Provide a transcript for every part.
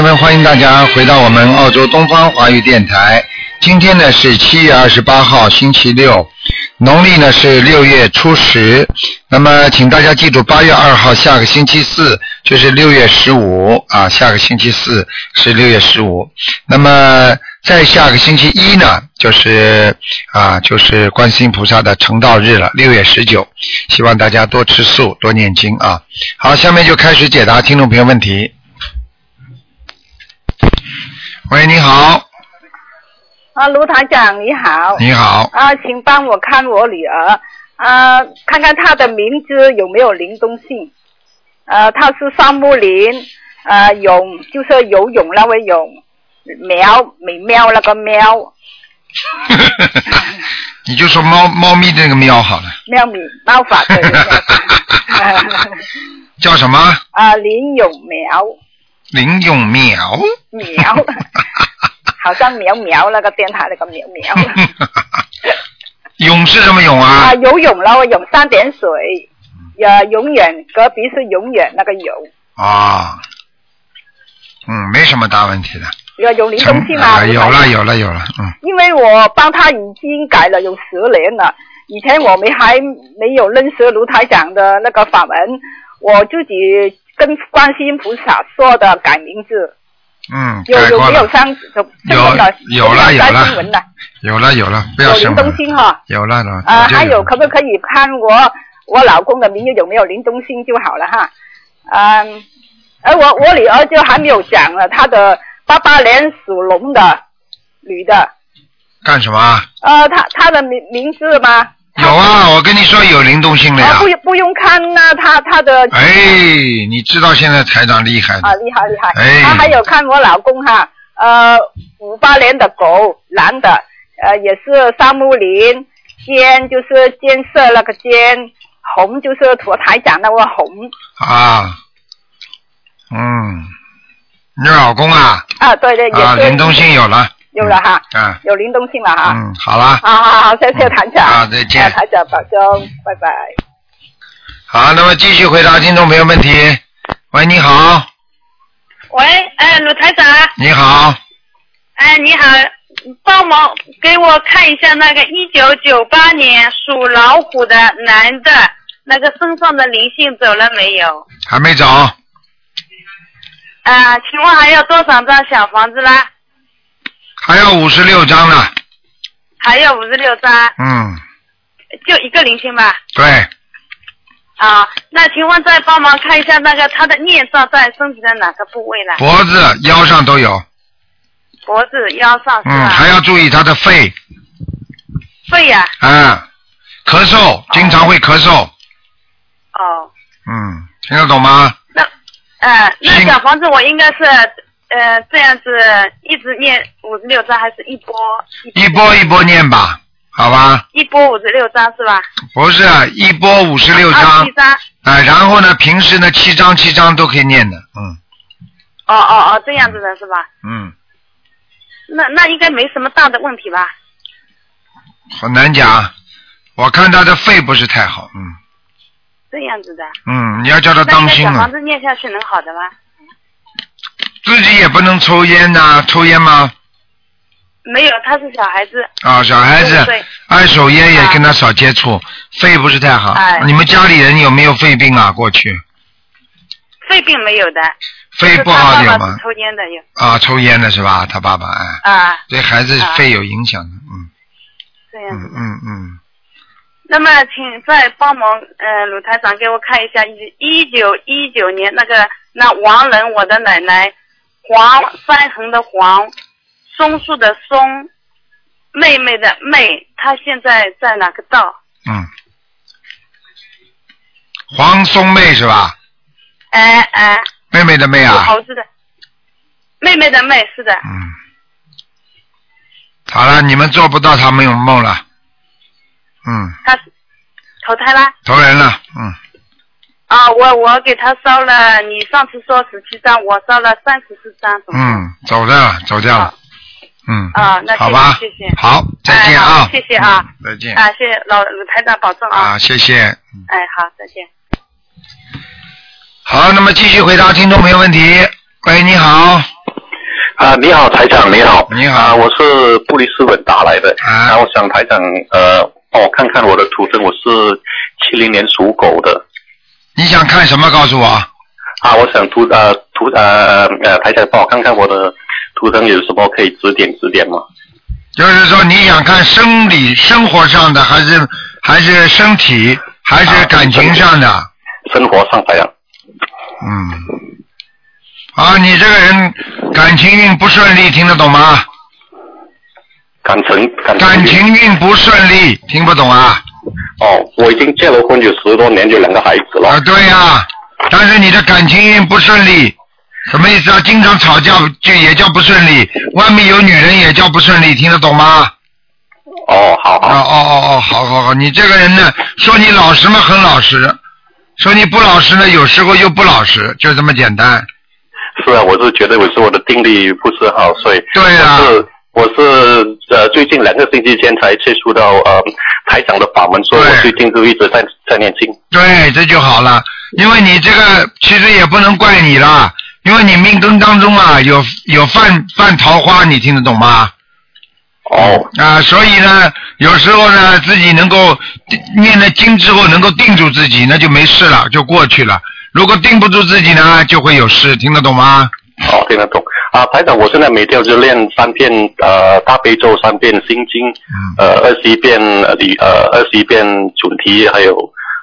友们，欢迎大家回到我们澳洲东方华语电台。今天呢是七月二十八号，星期六，农历呢是六月初十。那么，请大家记住，八月二号下个星期四就是六月十五啊，下个星期四是六月十五。那么，在下个星期一呢，就是啊，就是观世音菩萨的成道日了，六月十九。希望大家多吃素，多念经啊。好，下面就开始解答听众朋友问题。喂，你好，啊，卢台长你好。你好，啊，请帮我看我女儿，啊，看看她的名字有没有灵动性。呃，她是三木林，呃，泳就是游泳那位泳，苗美妙那个喵，你就说猫猫咪的那个喵好了，喵咪猫法对对对。叫什么？啊，林永苗林永苗。苗，好像苗苗那个电台那个苗苗。勇是什么勇啊啊，？游泳了，我泳三点水，呃，永远隔壁是永远那个泳，啊，嗯，没什么大问题的。有有灵动性吗？啊，有了有了有了，嗯，因为我帮他已经改了有十年了，以前我们还没有认识卢台长的那个法门，我自己跟观世音菩萨说的改名字，嗯，有有没有上有有有了有了新闻的，有了有了，不要有灵生了动性哈。有了了。啊，还有可不可以看我我老公的名字有没有林东兴就好了哈。嗯，而我我女儿就还没有讲了，她的八八年属龙的女的，干什么啊？呃，她她的名名字吗？有啊，我跟你说有灵动性的呀。啊，不。用不用看呐、他他的哎，你知道现在台长厉害啊，厉害厉害，哎。他还有看我老公哈，呃，五八年的狗男的，呃，也是沙木林，尖就是建设那个尖，红就是土台长那个红。啊，嗯，你老公啊，啊，对对，也啊，灵动性有了，有了哈，嗯，有灵动性了哈。嗯，好了，好好好，谢谢台长。啊再见啊台长保重，拜拜。好，那么继续回答听众朋友问题。喂，你好，喂，哎，鲁台长，你好，哎，你好，帮忙给我看一下那个一九九八年属老虎的男的，那个身上的灵性走了没有？还没走，啊，请问还要多少张小房子啦？还有五十六张呢。还有五十六张，嗯，就一个灵性吧？对，啊，那请问再帮忙看一下那个他的孽障在身体的哪个部位呢？脖子、腰上都有。脖子、腰上是嗯，还要注意他的肺，肺呀、啊，咳嗽，经常会咳嗽。哦，嗯，听得懂吗？那，呃，那小房子我应该是呃这样子一直念五十六章，还是一波一波一波念吧，好吧？一波五十六章是吧？不是，一波五十六二章十七，章。啊，然后呢，平时呢七章七章都可以念的，嗯哦哦哦，这样子的是吧？嗯，那那应该没什么大的问题吧？很难讲。我看他的肺不是太好，嗯这样子的。嗯，你要叫他当心啊那应该小房，子念下去能好的吗？自己也不能抽烟呐、抽烟吗？没有，他是小孩子。啊，小孩子二手烟也啊跟他少接触，肺不是太好。哎你们家里人有没有肺病啊？过去肺病没有的。肺不好的有吗？抽烟的有。啊，抽烟的是吧？他爸爸哎，啊，对孩子啊肺有影响的，嗯嗯这样嗯。嗯嗯，那么，请再帮忙，呃，鲁台长给我看一下一一九一九年那个那王仁，我的奶奶，黄三横的黄，松树的松，妹妹的妹，她现在在哪个道？嗯，黄松妹是吧？哎哎，妹妹的妹属啊，猴子的，妹妹的妹是的，嗯，好了，你们做不到他们有梦了，嗯，他是投胎啦。投人了，嗯，啊，我我给他烧了，你上次说十七张，我烧了三十四张，嗯，走掉了，走掉了，嗯，啊那好吧，谢谢好，再见啊谢谢啊嗯，再见，啊，谢谢老鲁台长保重啊。啊，谢谢，嗯哎，好，再见。好，那么继续回答听众朋友问题。喂，你好，啊，你好，台长，你好。你好啊，我是布里斯本打来的。啊我想台长呃帮我看看我的图腾，我是七零年属狗的。你想看什么？告诉我。啊，我想图呃图呃呃台长帮我看看我的图腾有什么可以指点指点吗？就是说你想看生理生活上的，还是还是身体，还是啊感情上的？生活上台长。嗯。啊，你这个人感情运不顺利，听得懂吗？感情感感情运不顺利，听不懂啊？哦，我已经结了婚有十多年，就两个孩子了。啊，对呀、但是你的感情运不顺利，什么意思啊？经常吵架就也叫不顺利，外面有女人也叫不顺利，听得懂吗？哦，好哦哦哦哦，好好好，你这个人呢，说你老实嘛，很老实；说你不老实呢，有时候又不老实，就这么简单。是啊，我是觉得我是我的定力不是好，所以对啊我是呃最近两个星期前才接触到呃台长的法门，所以我最近就一直在在念经。对，这就好了。因为你这个其实也不能怪你啦，因为你命根当中啊有有犯犯桃花，你听得懂吗？哦。啊，所以呢，有时候呢，自己能够念了经之后能够定住自己，那就没事了，就过去了。如果定不住自己呢，就会有事，听得懂吗？哦，听得懂啊，台长，我现在每天就练三遍呃大悲咒，三遍心经，呃二十一遍呃礼呃二十一遍准提，还有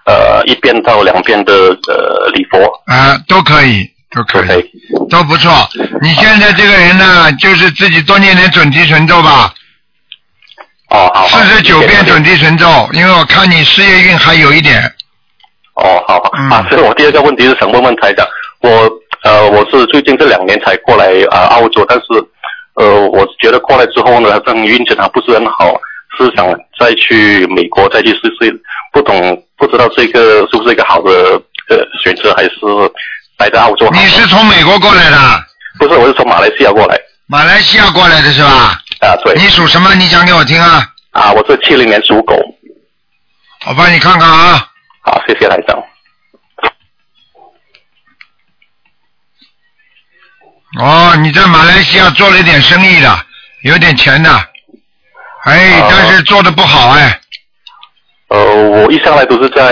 呃一遍到两遍的呃礼佛。啊，都可以，都可以，都不错。你现在这个人呢，就是自己多念点准提神咒吧。哦，好。四十九遍准提神咒，因为我看你事业运还有一点。哦，好好、嗯啊，所以我第二个问题是想问问台长，我呃我是最近这两年才过来啊、呃澳洲，但是呃我觉得过来之后呢，好像运气还不是很好，是想再去美国再去试试，不懂不知道这个是不是一个好的呃选择，还是待在澳洲好？你是从美国过来的？不是，我是从马来西亚过来。马来西亚过来的是吧？啊，对。你属什么？你讲给我听啊！啊，我是七零年属狗。我帮你看看啊。好，谢谢台长。哦，你在马来西亚做了一点生意的，有点钱的，哎，哦但是做的不好哎。呃，我一上来都是在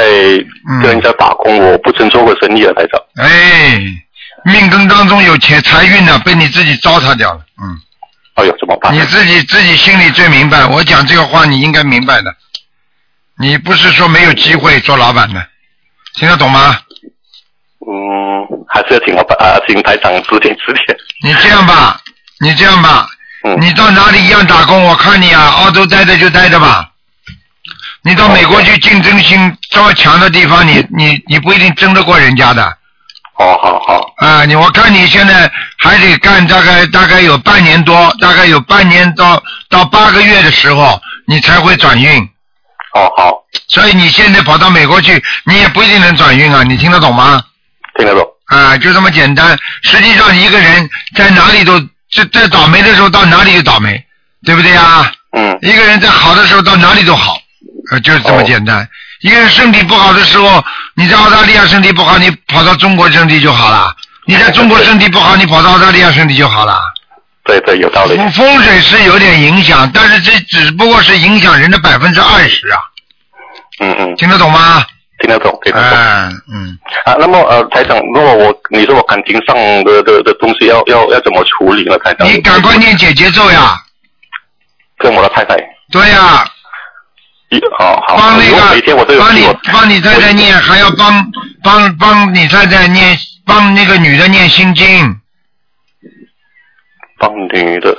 跟人家打工，我不曾做过生意的台长。哎，命根当中有钱财运呢，被你自己糟蹋掉了。嗯。哎呦，怎么办？你自己自己心里最明白，我讲这个话你应该明白的。你不是说没有机会做老板的，听得懂吗？嗯，还是要请老板啊，请台长指点指点。你这样吧，你这样吧，嗯你到哪里一样打工？我看你啊，澳洲待着就待着吧。你到美国去竞争性这么强的地方，你你你不一定争得过人家的。好，好好。啊，你我看你现在还得干大概大概有半年多，大概有半年到到八个月的时候，你才会转运。哦，好。所以你现在跑到美国去，你也不一定能转运啊，你听得懂吗？听得懂。啊，就这么简单。实际上，一个人在哪里都在在倒霉的时候到哪里就倒霉，对不对啊？嗯。一个人在好的时候到哪里都好，呃，就是这么简单。一个人身体不好的时候，你在澳大利亚身体不好，你跑到中国身体就好了；你在中国身体不好，你跑到澳大利亚身体就好了。对对，有道理。风风水是有点影响，但是这只不过是影响人的百分之二十啊，嗯嗯。听得懂吗？听得懂，听得懂。嗯。啊，那么呃，台长，如果我你说我感情上的的的东西要要要怎么处理呢？台长。你赶快念解节奏呀！跟我的太太。对呀、一好好。帮那个每天我都有帮你帮你太太念，还要帮帮帮你太太念，帮那个女的念心经。帮女的。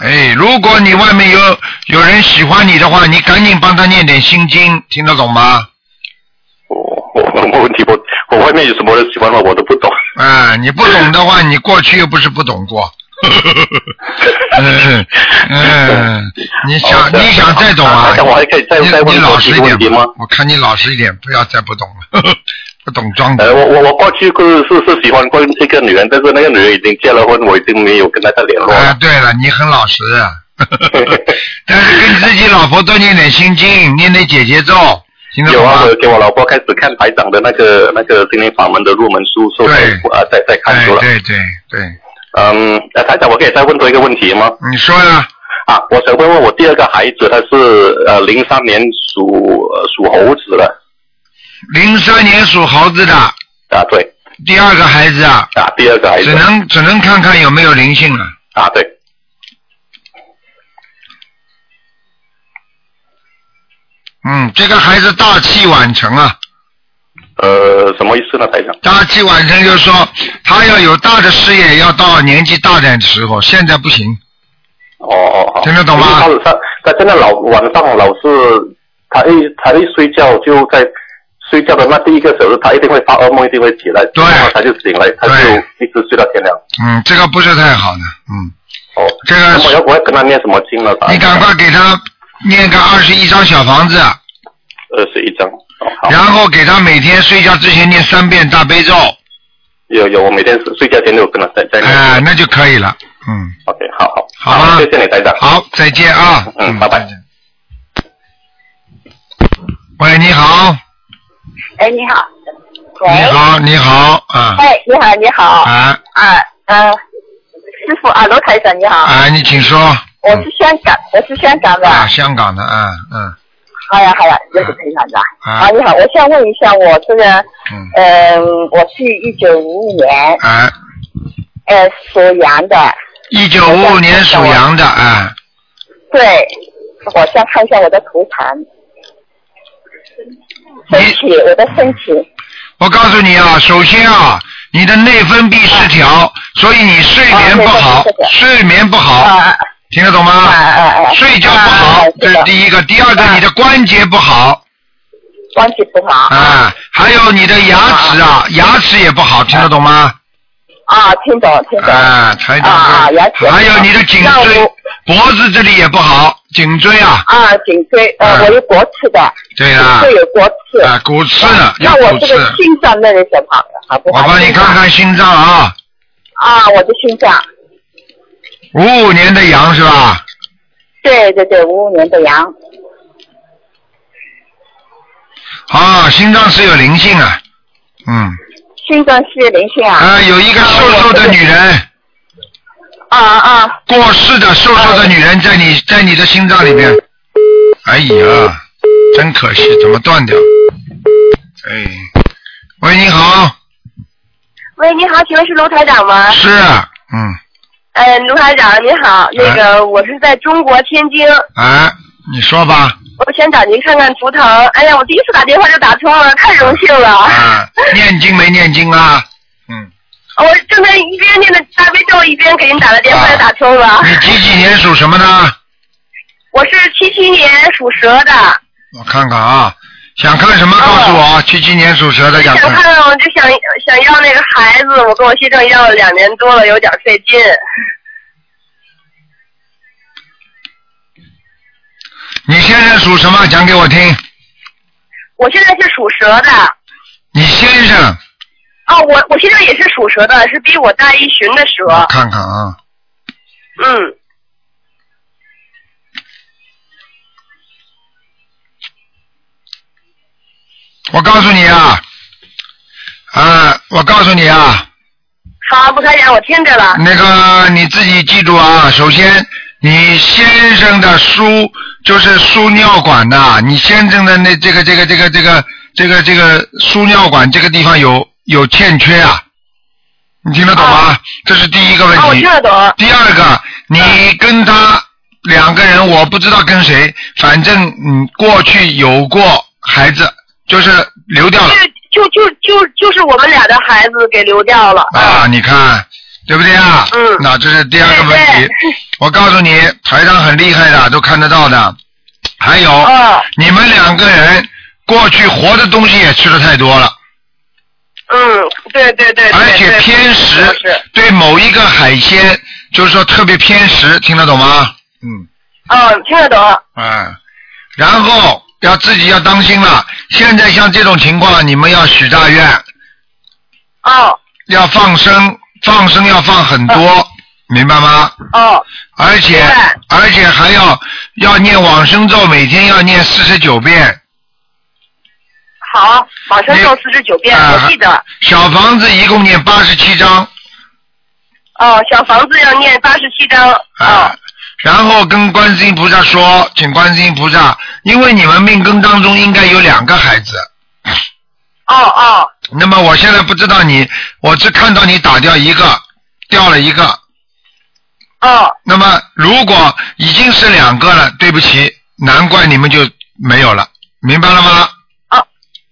哎，如果你外面有有人喜欢你的话，你赶紧帮他念点心经，听得懂吗？我我没问题，我我外面有什么人喜欢我，我都不懂。啊，你不懂的话，你过去又不是不懂过。嗯嗯，你想哦你想再懂啊？我还可以再再问你老实一点吗？我看你老实一点，不要再不懂了，不懂装的。呃，我我我过去是是是喜欢过一个女人，但是那个女人已经结了婚，我已经没有跟她再联络啊，对了，你很老实啊。但是跟自己老婆多念点心经，念点姐姐咒，有啊？我给我老婆开始看台长的那个那个心灵法门的入门书，所以才啊在在看书了。对对对，嗯，呃台长，我可以再问多一个问题吗？你说呀，啊，我想问问我第二个孩子，他是呃零三年属呃属猴子的。零三年属猴子的。啊，对。第二个孩子啊，啊，第二个孩子。只能只能看看有没有灵性了。啊，对嗯，这个孩子大器晚成啊，呃，什么意思呢，台长？大器晚成就是说他要有大的事业，要到年纪大点的时候，现在不行。哦哦哦，听得懂吗他他他真的老晚上老是他一他一睡觉就在睡觉的那第一个小时，他一定会发噩梦，一定会起来，对他就醒来，他就一直睡到天亮。嗯，这个不是太好的，嗯，哦，这个我要我要跟他念什么经呢？你赶快给他念个二十一张小房子，二十一张。哦，然后给他每天睡觉之前念三遍大悲咒，有有，我每天睡觉前都有跟他在在念。哎、那就可以了。嗯，OK，好好。好啊谢谢你，台长。好，再见啊。嗯拜拜。喂，你好，哎，你好。你好，你好啊，哎，你好，你好。啊啊，呃，师傅啊，罗台长你好。啊，你请说。我是香港，我是香港的。啊，香港的啊，嗯好呀，好呀，这是台长的。啊啊，你好，我想问一下，我这个，嗯，嗯，我是一九五五年，啊，呃，属羊的。一九五五年属羊的啊，对，我想看一下我的图腾。身体，我的身体。我告诉你啊，首先啊，你的内分泌失调，所以你睡眠不好睡眠不好，啊听得懂吗？啊啊啊！睡觉不好啊，这是第一个。第二个，啊你的关节不好关节不好。啊，还有你的牙齿啊，牙齿也不好，听得懂吗？啊，听懂，听懂。啊，台长啊啊，牙齿还有你的颈椎、脖子这里也不好，颈椎啊，啊，颈椎，呃，啊我有骨刺的，对啊颈椎有骨刺。啊，骨刺那我。这个心脏那里怎么好不好？我帮你看看心脏啊，啊，我的心脏，五五年的羊是吧？对对对，五五年的羊，啊，心脏是有灵性啊，嗯，心脏是有灵性啊。啊，有一个瘦瘦的女人，啊啊，过世的瘦瘦的女人在你在你的心脏里面，哎呀，真可惜，怎么断掉？哎，喂，你好，喂，你好，请问是卢台长吗？是，嗯，呃，卢台长你好，那个我是在中国天津，啊，你说吧，我想找您看看图腾。哎呀，我第一次打电话就打通了，太荣幸了。啊，念经没念经啊？嗯，我正在一边念的大悲咒，一边给您打的电话就打通了。你几几年属什么的？我是七七年属蛇的，我看看啊，想看什么告诉我，七七年属蛇的想想看。看我就想想要那个孩子，我跟我先生要了两年多了，有点费劲。你先生属什么？讲给我听。我现在是属蛇的。你先生，哦，我我先生也是属蛇的，是比我大一旬的蛇。看看啊，嗯，我告诉你啊，啊，我告诉你啊，好，不开讲，我听着了。那个你自己记住啊，首先你先生的输就是输尿管的，你先生的那这个这个这个这个这个这个输尿管这个地方有有欠缺啊，你听得懂吗？这是第一个问哦，我题听。得懂。第二个，你跟他两个人，我不知道跟谁，反正嗯，过去有过孩子，就是流掉了就就就就是我们俩的孩子给流掉了。啊，你看对不对啊？嗯那这是第二个问题对对。我告诉你，台上很厉害的，都看得到的。还有，哦，你们两个人过去活的东西也吃的太多了，嗯，对对对对。而且偏食。，对某一个海鲜，就是说特别偏食，听得懂吗？嗯。嗯，听得懂。嗯，然后要自己要当心了。现在像这种情况，你们要许大愿，哦要放生，放生要放很多，明白吗？哦而且而且还要要念往生咒，每天要念四十九遍。好，往生咒四十九遍，啊我记得。小房子一共念八十七章，哦，小房子要念八十七章。啊，然后跟观世音菩萨说，请观世音菩萨，因为你们命根当中应该有两个孩子，哦哦。那么我现在不知道你，我只看到你打掉一个，掉了一个，哦。那么如果已经是两个了，对不起，难怪你们就没有了，明白了吗？哦，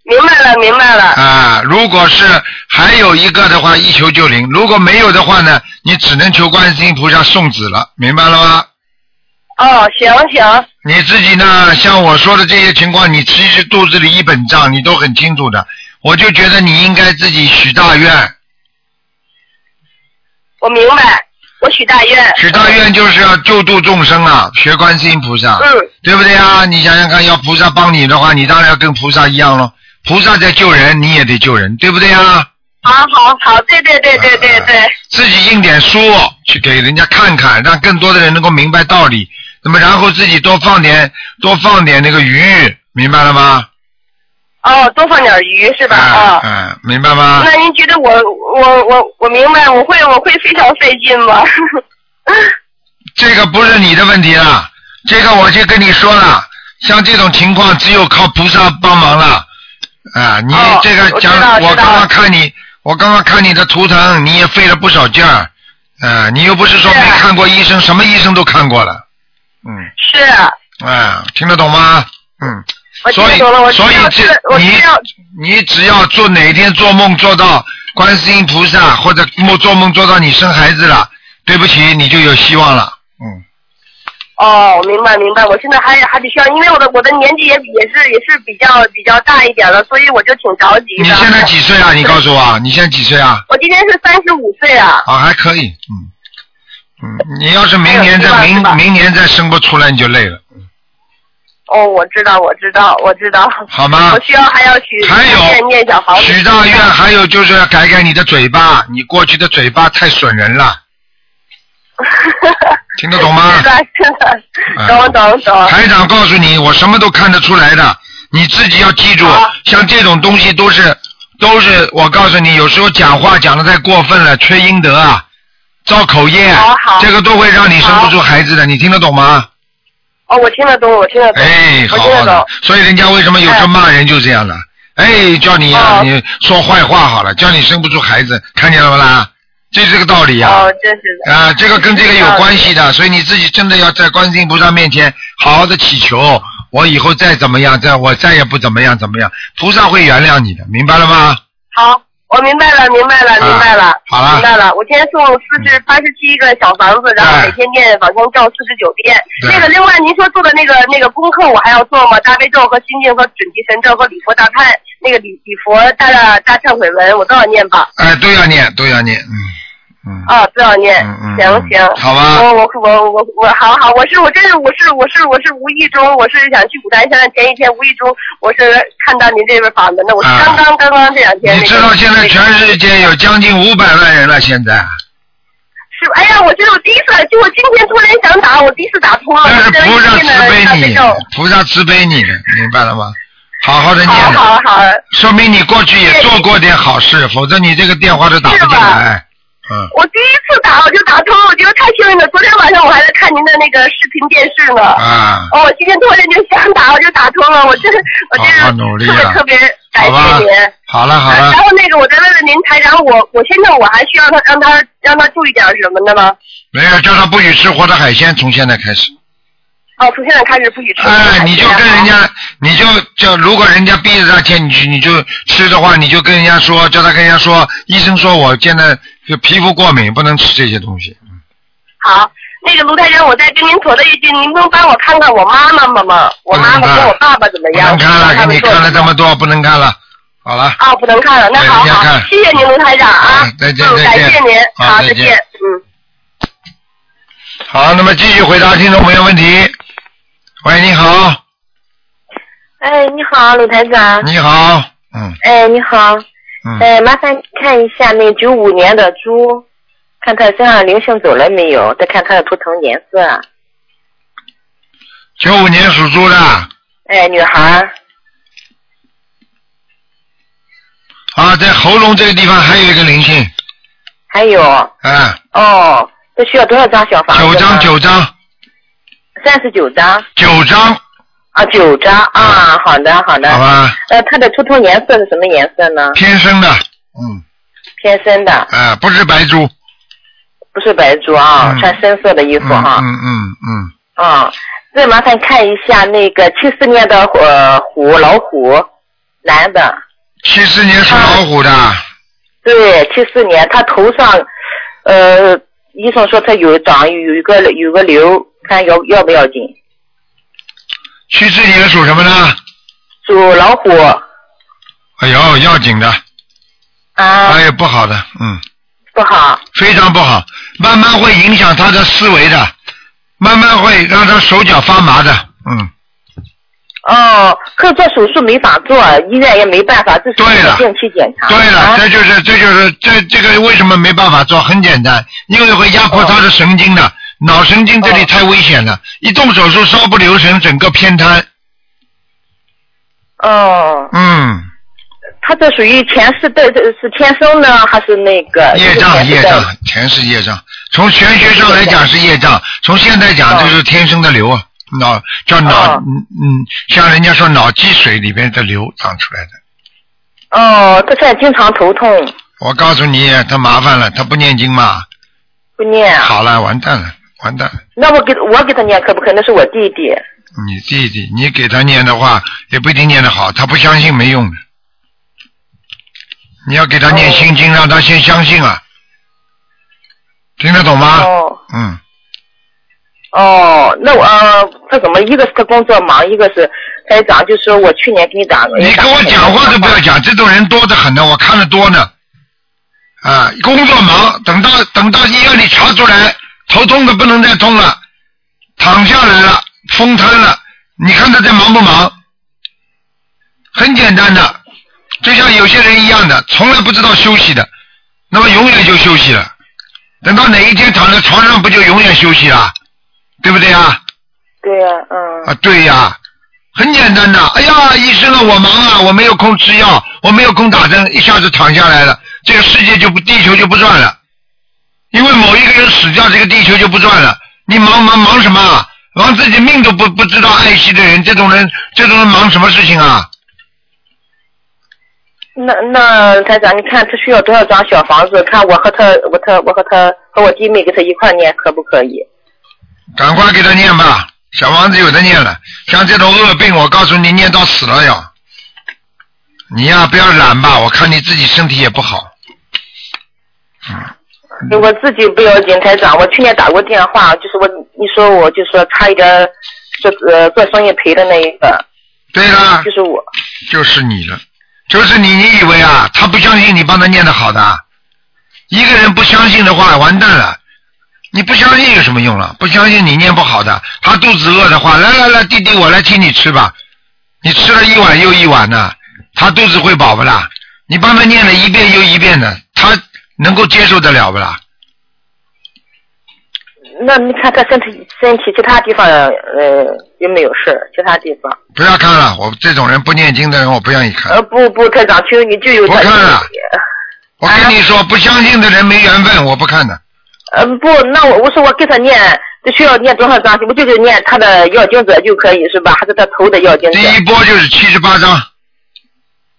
明白了明白了。啊，如果是还有一个的话，一求就灵；如果没有的话呢，你只能求观世音菩萨送子了，明白了吗？哦，行行。你自己呢，像我说的这些情况，你其实肚子里一本账，你都很清楚的。我就觉得你应该自己许大愿，我明白，我许大愿。许大愿就是要救度众生啊，学观世音菩萨，嗯对不对啊？你想想看，要菩萨帮你的话，你当然要跟菩萨一样咯。菩萨在救人，你也得救人，对不对啊？好好好，对对对对对对。自己印点书去给人家看看，让更多的人能够明白道理。那么然后自己多放点多放点那个鱼，明白了吗？哦，多放点鱼是吧？啊。嗯，明白吗？那您觉得我我我我明白，我会我会非常费劲吗？这个不是你的问题了，这个我就跟你说了，像这种情况只有靠菩萨帮忙了。啊，你哦这个讲，我刚刚看你，我刚刚看你的图腾，你也费了不少劲儿。啊，你又不是说没看过医生，什么医生都看过了。嗯，是，啊，听得懂吗？嗯。所以我听懂了，我所以这你。你只要做哪一天做梦做到观世音菩萨，或者梦做梦做到你生孩子了，对不起，你就有希望了。嗯，哦，明白明白，我现在还还得需要，因为我的我的年纪也也是也是比较比较大一点了，所以我就挺着急的。你现在几岁啊？你告诉我啊，你现在几岁啊？我今年是三十五岁啊。啊，还可以，嗯，嗯，你要是明年再明明年再生不出来，你就累了，哦，我知道，我知道，我知道。好吗我需要还要许还有念念小房子。许大愿，还有就是要改改你的嘴巴，你过去的嘴巴太损人了，听得懂吗？是的，是的，嗯懂懂懂。台长告诉你，我什么都看得出来的，你自己要记住，像这种东西都是都是我告诉你，有时候讲话讲的太过分了，缺阴德啊，造口业这个都会让你生不出孩子的，你听得懂吗？哦，我听得懂，我听得懂。哎，好好的。，所以人家为什么有时候骂人就这样的？哎，叫你你说坏话好了，叫你生不出孩子，看见了不啦？这是个道理呀、哦，真是的。啊，这个跟这个有关系的，所以你自己真的要在观世音菩萨面前好好的祈求，我以后再怎么样，再我再也不怎么样怎么样，菩萨会原谅你的，明白了吗？好，我明白了，明白了，明白了。啊好了明白了。我今天送四十八十七个小房子，然后哎每天念往生咒四十九遍。那个，另外您说做的那个那个功课，我还要做吗？大悲咒和心经和准提神咒和礼佛大忏那个礼礼佛大大忏悔文，我都要念吧？哎，都要念，都要念，嗯嗯。啊，都要念。嗯嗯行嗯行。好吧我我我我我好好，我是我真是我是我是我是无意中，我是想去古丹山，前一天无意中我是看到您这边法门的，我刚刚刚刚这两天那个。你知道现在那个全世界有将近五百万人了，现在。是吧？哎呀，我觉得我第一次，就我今天突然想打，我第一次打通了。但是菩萨慈悲你菩萨慈悲你，明白了吗？好好的念好的，好好，说明你过去也做过点好事，否则你这个电话都打不进来。嗯，我第一次打我就打通，我觉得太幸运了。昨天晚上我还在看您的那个视频电视呢。啊，哦，我今天突然就想打，我就打通了，我真我真是特别特别感谢您。好了好了呃然，后那个，我再问问您，台长，我我现在我还需要他让他让他注意点什么的吗？没有叫他不许吃活的海鲜，从现在开始。哦，从现在开始不许吃。哎，你就跟人家，你就就如果人家逼着他牵你去，你就吃的话，你就跟人家说，叫他跟人家说，医生说我现在就皮肤过敏，不能吃这些东西。好，那个卢台长，我再跟您说了一句，您能帮我看看我妈妈吗吗？我妈妈跟我爸爸怎么样不样？能看了，给你看了这么多。不能看了。好了，啊，不能看了，那好好谢谢您卢台长啊好，再见嗯，再见感谢您，好，好再见再见，嗯。好，那么继续回答听众朋友问题。喂，你好，哎，你好，鲁台长。你好，嗯哎，你好。嗯，哎，麻烦看一下那九五年的猪，看他身上灵性走了没有？再看他的图腾颜色。九五年属猪的，哎，女孩。啊，在喉咙这个地方还有一个灵性，还有啊，哦，这需要多少张小房子？九张，九张，三十九张。九张，啊，九张啊，好的好的。好吧，呃，它的图腾颜色是什么颜色呢？偏深的，嗯，偏深的，啊，不是白猪，不是白猪啊，嗯。穿深色的衣服哈。嗯嗯嗯，啊，再麻烦看一下那个七四年的呃虎老虎男的，七四年属老虎的，对，七四年他头上呃医生说他有长有一个有个瘤，看要要不要紧？七四年属什么呢？属老虎哎呦，要紧的，啊，哎呀，不好的，嗯，不好非常不好，慢慢会影响他的思维的，慢慢会让他手脚发麻的，嗯，哦，可做手术没法做，医院也没办法，这是对了定期检查。对了，啊这就是这就是这这个为什么没办法做？很简单，因为会压迫他的神经的，脑神经这里太危险了，一动手术稍不留神，整个偏瘫，哦，嗯，他这属于前世的，这是天生呢，还是那个？业障业障前世业障，全是业障。从玄学上来讲是业障，从现在讲就是天生的瘤啊，脑叫脑，哦。嗯嗯，像人家说脑积水里边的瘤长出来的。哦，他现在经常头痛，我告诉你，他麻烦了，他不念经嘛，不念。好了，完蛋了，完蛋。那我给我给他念可不可以？那是我弟弟。你弟弟，你给他念的话，也不一定念得好，他不相信没用的。你要给他念心经，让他先相信啊，听得懂吗？哦嗯，哦，那我、呃、他怎么？一个是他工作忙，一个是台长，就是说我去年给你打过。你跟我讲话都不要讲，这种人多得很呢，我看得多呢。啊，工作忙，等到等到医院里查出来，头痛的不能再痛了，躺下来了，风瘫了，你看他在忙不忙？很简单的，就像有些人一样的，从来不知道休息的，那么永远就休息了。等到哪一天躺在床上，不就永远休息了？对不对啊？对呀、嗯。啊，对呀，很简单的。哎呀，医生啊，我忙啊，我没有空吃药，我没有空打针，一下子躺下来了，这个世界就不，地球就不转了。因为某一个人死掉，这个地球就不转了。你忙忙忙什么啊？忙自己命都不不知道爱惜的人，这种人，这种人忙什么事情啊？那那台长，你看他需要多少张小房子？看我和他，我他我和他和我弟妹给他一块念，可不可以？赶快给他念吧，小房子有的念了。像这种恶病，我告诉你，念到死了要。你呀、不要懒吧，我看你自己身体也不好。我自己不要紧，台长。我去年打过电话，就是我你说我就说差一点做呃做生意赔的那一个，对了，就是我。就是你了，就是你，你以为啊，他不相信你帮他念的好的，一个人不相信的话，完蛋了。你不相信有什么用了？不相信你念不好的，他肚子饿的话，来来来，弟弟，我来替你吃吧。你吃了一碗又一碗的，他肚子会饱不啦？你帮他念了一遍又一遍的，他能够接受得了不啦？那你看他身体身体其他地方呃有没有事儿？其他地方？不要看了，我这种人不念经的人，我不愿意看。呃不不，台长求你就有不看了我跟你说，不相信的人没缘分，我不看的。呃，不，那我我说我给他念，这需要念多少章？我就是念他的要经者就可以是吧？还是他头的要经者第？一波就是七十八章，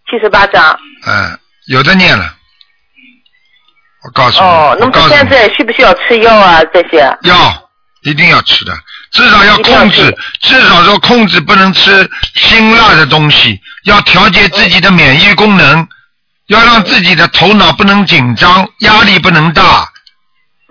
七十八章。嗯，有的念了。我告诉你，哦，那么现在需不需要吃药啊？这些？要一定要吃的，至少要控制，至少说控制不能吃辛辣的东西，要调节自己的免疫功能，要让自己的头脑不能紧张，压力不能大，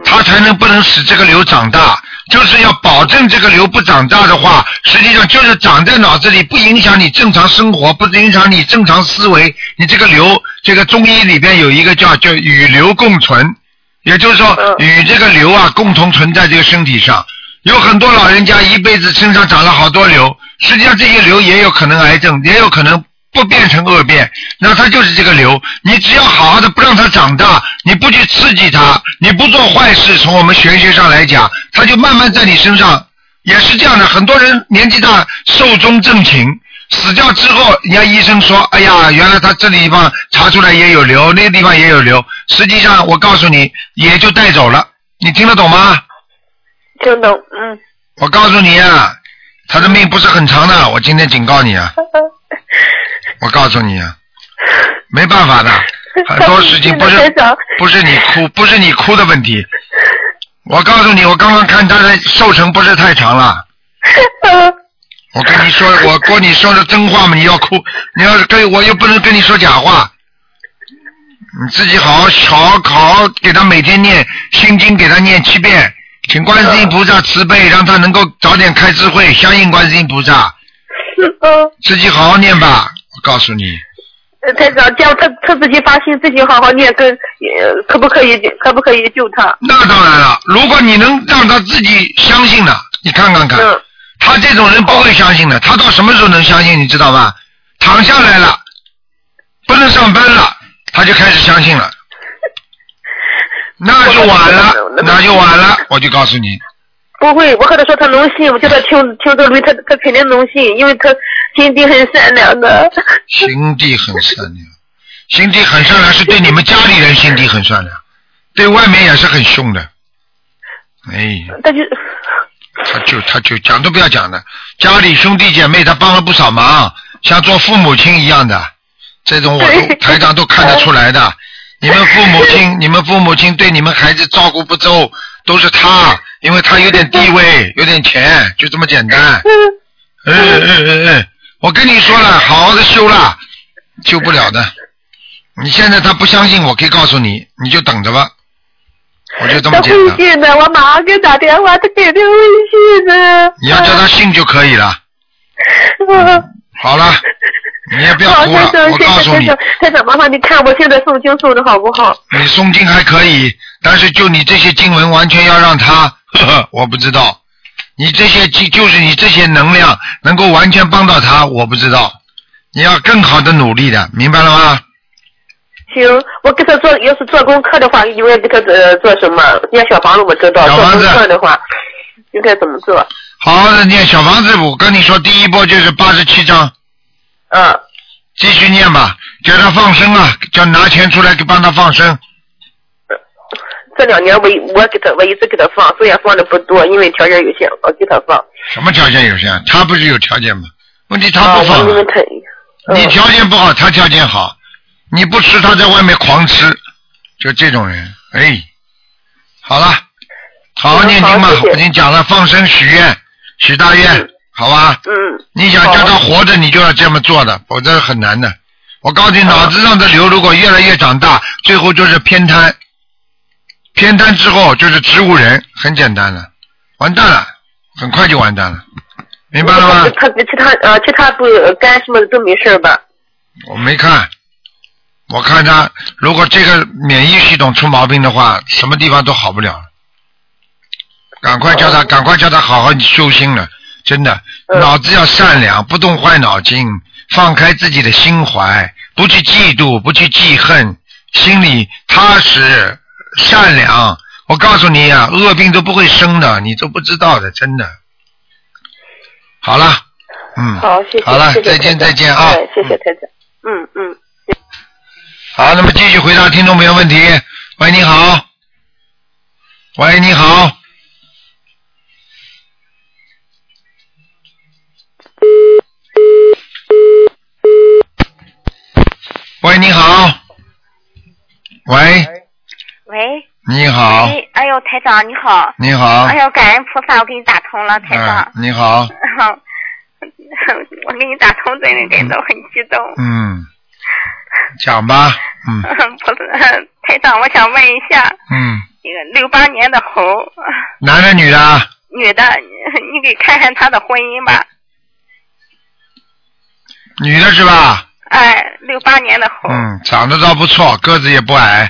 它才能不能使这个瘤长大。就是要保证这个瘤不长大的话，实际上就是长在脑子里，不影响你正常生活，不影响你正常思维。你这个瘤，这个中医里边有一个叫叫与瘤共存，也就是说嗯与这个瘤啊共同存在这个身体上。有很多老人家一辈子身上长了好多瘤，实际上这些瘤也有可能癌症，也有可能不变成恶变，那它就是这个瘤。你只要好好的不让它长大，你不去刺激它，你不做坏事，从我们玄学上来讲，它就慢慢在你身上也是这样的。很多人年纪大寿终正寝，死掉之后，人家医生说，哎呀，原来他这地方查出来也有瘤，那个地方也有瘤。实际上，我告诉你，也就带走了。你听得懂吗？听懂，嗯。我告诉你啊，他的命不是很长的。我今天警告你啊，我告诉你啊，没办法的，很多事情不是不是你哭，不是你哭的问题。我告诉你，我刚刚看他的寿辰不是太长了。我跟你说，我跟你说的真话嘛，你要哭，你要是跟我又不能跟你说假话，你自己好好好好给他每天念心经，给他念七遍，请观世音菩萨慈悲，让他能够早点开智慧，相信观世音菩萨，嗯，自己好好念吧。我告诉你，呃台长，这样他他自己发心，自己好好念，跟呃可不可以可不可以救他？那当然了，如果你能让他自己相信了，你看看看，嗯他这种人不会相信的，他到什么时候能相信？你知道吗？躺下来了，不能上班了，他就开始相信了，那就晚了，那就晚了，我就告诉你，不会，我和他说他能信，我叫他听听这录音，他他肯定能信，因为他心地很善良的。心地很善良，心地很善良是对你们家里人心地很善良，对外面也是很凶的，哎。他就他就他就讲都不要讲的，家里兄弟姐妹他帮了不少忙，像做父母亲一样的，这种我都台长都看得出来的。你们父母亲，你们父母亲对你们孩子照顾不周，都是他，因为他有点地位，有点钱，就这么简单。嗯嗯嗯嗯，我跟你说了，好好的修了，修不了的。你现在他不相信，我可以告诉你，你就等着吧，我就这么他简单。会信的，我马上给他打电话，他肯定会信的。你要叫他信就可以了。嗯好了，你也不要，哭了我告诉你台长，，台长，麻烦你看我现在诵经诵的好不好？你诵经还可以，但是就你这些经文，完全要让他，呵呵，我不知道。你这些就就是你这些能量能够完全帮到他，我不知道。你要更好的努力的，明白了吗？行，我给他做，要是做功课的话，应该给他呃做什么？念小房子我知道，做功小房子课的话，应该怎么做？好好的念小房子，我跟你说，第一波就是八十七章，嗯，继续念吧，叫他放生啊，叫拿钱出来给帮他放生。这两年我一我给他我一直给他放，虽然放的不多，因为条件有限，我给他放。什么条件有限？他不是有条件吗？问题他啊，不放、你条件不好，他条件好，你不吃，他在外面狂吃，就这种人，哎，好了，好好念经吧我已经讲了，放生许愿，许大愿，嗯好吧？嗯，你想叫他活着，你就要这么做的，否则很难的。我告诉你，脑子上的瘤如果越来越长大，最后就是偏瘫，偏瘫之后就是植物人，很简单了，完蛋了，很快就完蛋了，明白了吗？他其他呃其他不呃肝什么的都没事吧？我没看，我看他如果这个免疫系统出毛病的话，什么地方都好不了。赶快叫他，赶快叫他好好修心了，真的，嗯脑子要善良，不动坏脑筋，放开自己的心怀，不去嫉妒，不去记恨，心里踏实善良。我告诉你呀、恶病都不会生的，你都不知道的，真的。好了，嗯，好，谢谢。好了，谢谢再见再见啊！哎，谢谢台长。嗯嗯。好，那么继续回答听众朋友问题。喂，你好。喂，你好。喂，你好。喂，喂，你好，哎，哎呦，台长你好，你好。哎，呦，感恩菩萨，我给你打通了，台长。嗯，，你 好，我给你打通，真的真的很激动。嗯，讲吧，嗯。不是，台长，我想问一下，嗯，一个六八年的猴，男的女的？啊？女的，你给看看她的婚姻吧。女的是吧？哎，六八年的猴，嗯，长得倒不错，个子也不矮，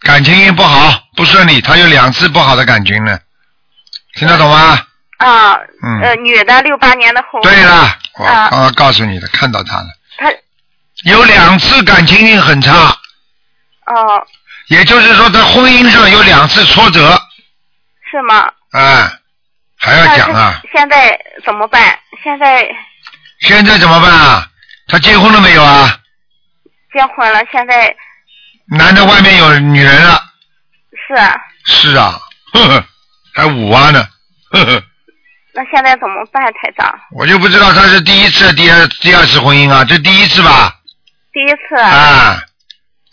感情运不好，不顺利，他有两次不好的感情呢，听得懂吗？啊，嗯呃，女的六八年的猴。对了，我啊刚刚告诉你的，看到他了，他有两次感情运很差，哦，也就是说在婚姻上有两次挫折，是吗？哎，还要讲啊，现在怎么办？现在现在怎么办啊？他结婚了没有啊？结婚了，现在男的外面有女人了？是。啊，是啊，呵呵，还五啊呢，呵呵，那现在怎么办，台长？我就不知道他是第一次、第二、第二次婚姻啊，这第一次吧？第一次，啊，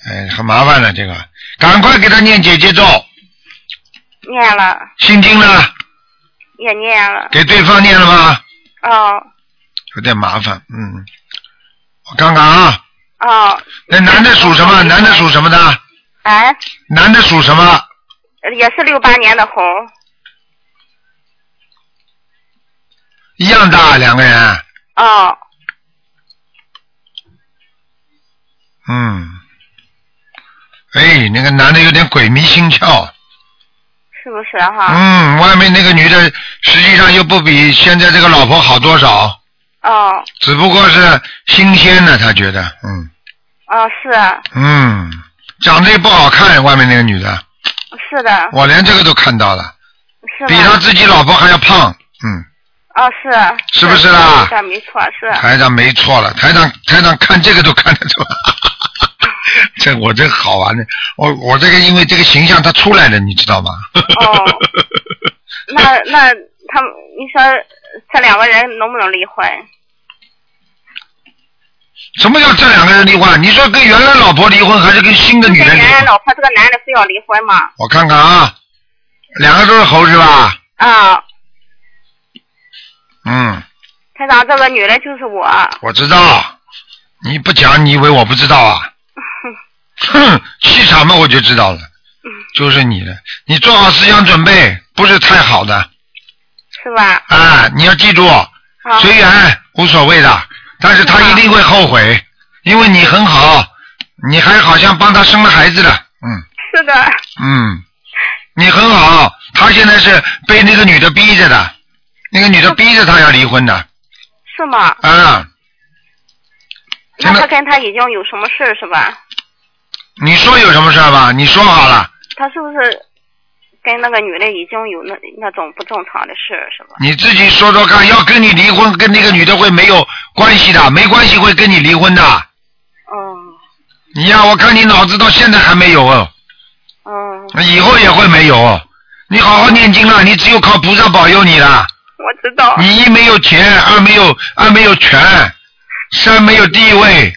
哎，很麻烦的这个，赶快给他念姐姐咒，念了，心经呢？也念了，给对方念了吗？哦。有点麻烦，嗯，我看看啊，哦，那男的属什么？男的属什么的？哎，男的属什么？也是六八年的猴，一样大，两个人。哦，嗯，哎，那个男的有点鬼迷心窍。是不是哈？嗯，外面那个女的实际上又不比现在这个老婆好多少，哦只不过是新鲜的，他觉得，嗯哦，是。啊嗯，长得也不好看，外面那个女的，是的，我连这个都看到了，是比他？自己老婆还要胖，嗯，啊，是。啊是不是啦？台长没错，是。台长没错了，台长台长看这个都看得出，这我这好玩的，我我这个因为这个形象他出来了，你知道吗？哦，那那他们，你说这两个人能不能离婚？什么叫这两个人离婚？你说跟原来老婆离婚，还是跟新的女人离婚？原来老婆这个男的非要离婚嘛？我看看啊，两个都是猴是吧？啊，嗯，台长，这个女的就是我。我知道。你不讲，你以为我不知道啊？哼，气场嘛，我就知道了，就是你的。你做好思想准备，不是太好的是吧？啊！你要记住，啊，随缘无所谓的，但是他一定会后悔，因为你很好，你还好像帮他生了孩子了，嗯是的，嗯，你很好，他现在是被那个女的逼着的，那个女的逼着他要离婚的，是吗？啊，那他跟他已经有什么事儿是吧？你说有什么事儿吧？你说好了，他是不是跟那个女的已经有那那种不正常的事儿是吧？你自己说说看，要跟你离婚，跟那个女的会没有关系的，没关系会跟你离婚的。嗯你呀、我看你脑子到现在还没有哦，嗯，以后也会没有哦。你好好念经了，你只有靠菩萨保佑你了。我知道。你一没有钱，二没有二没有权，三没有地位。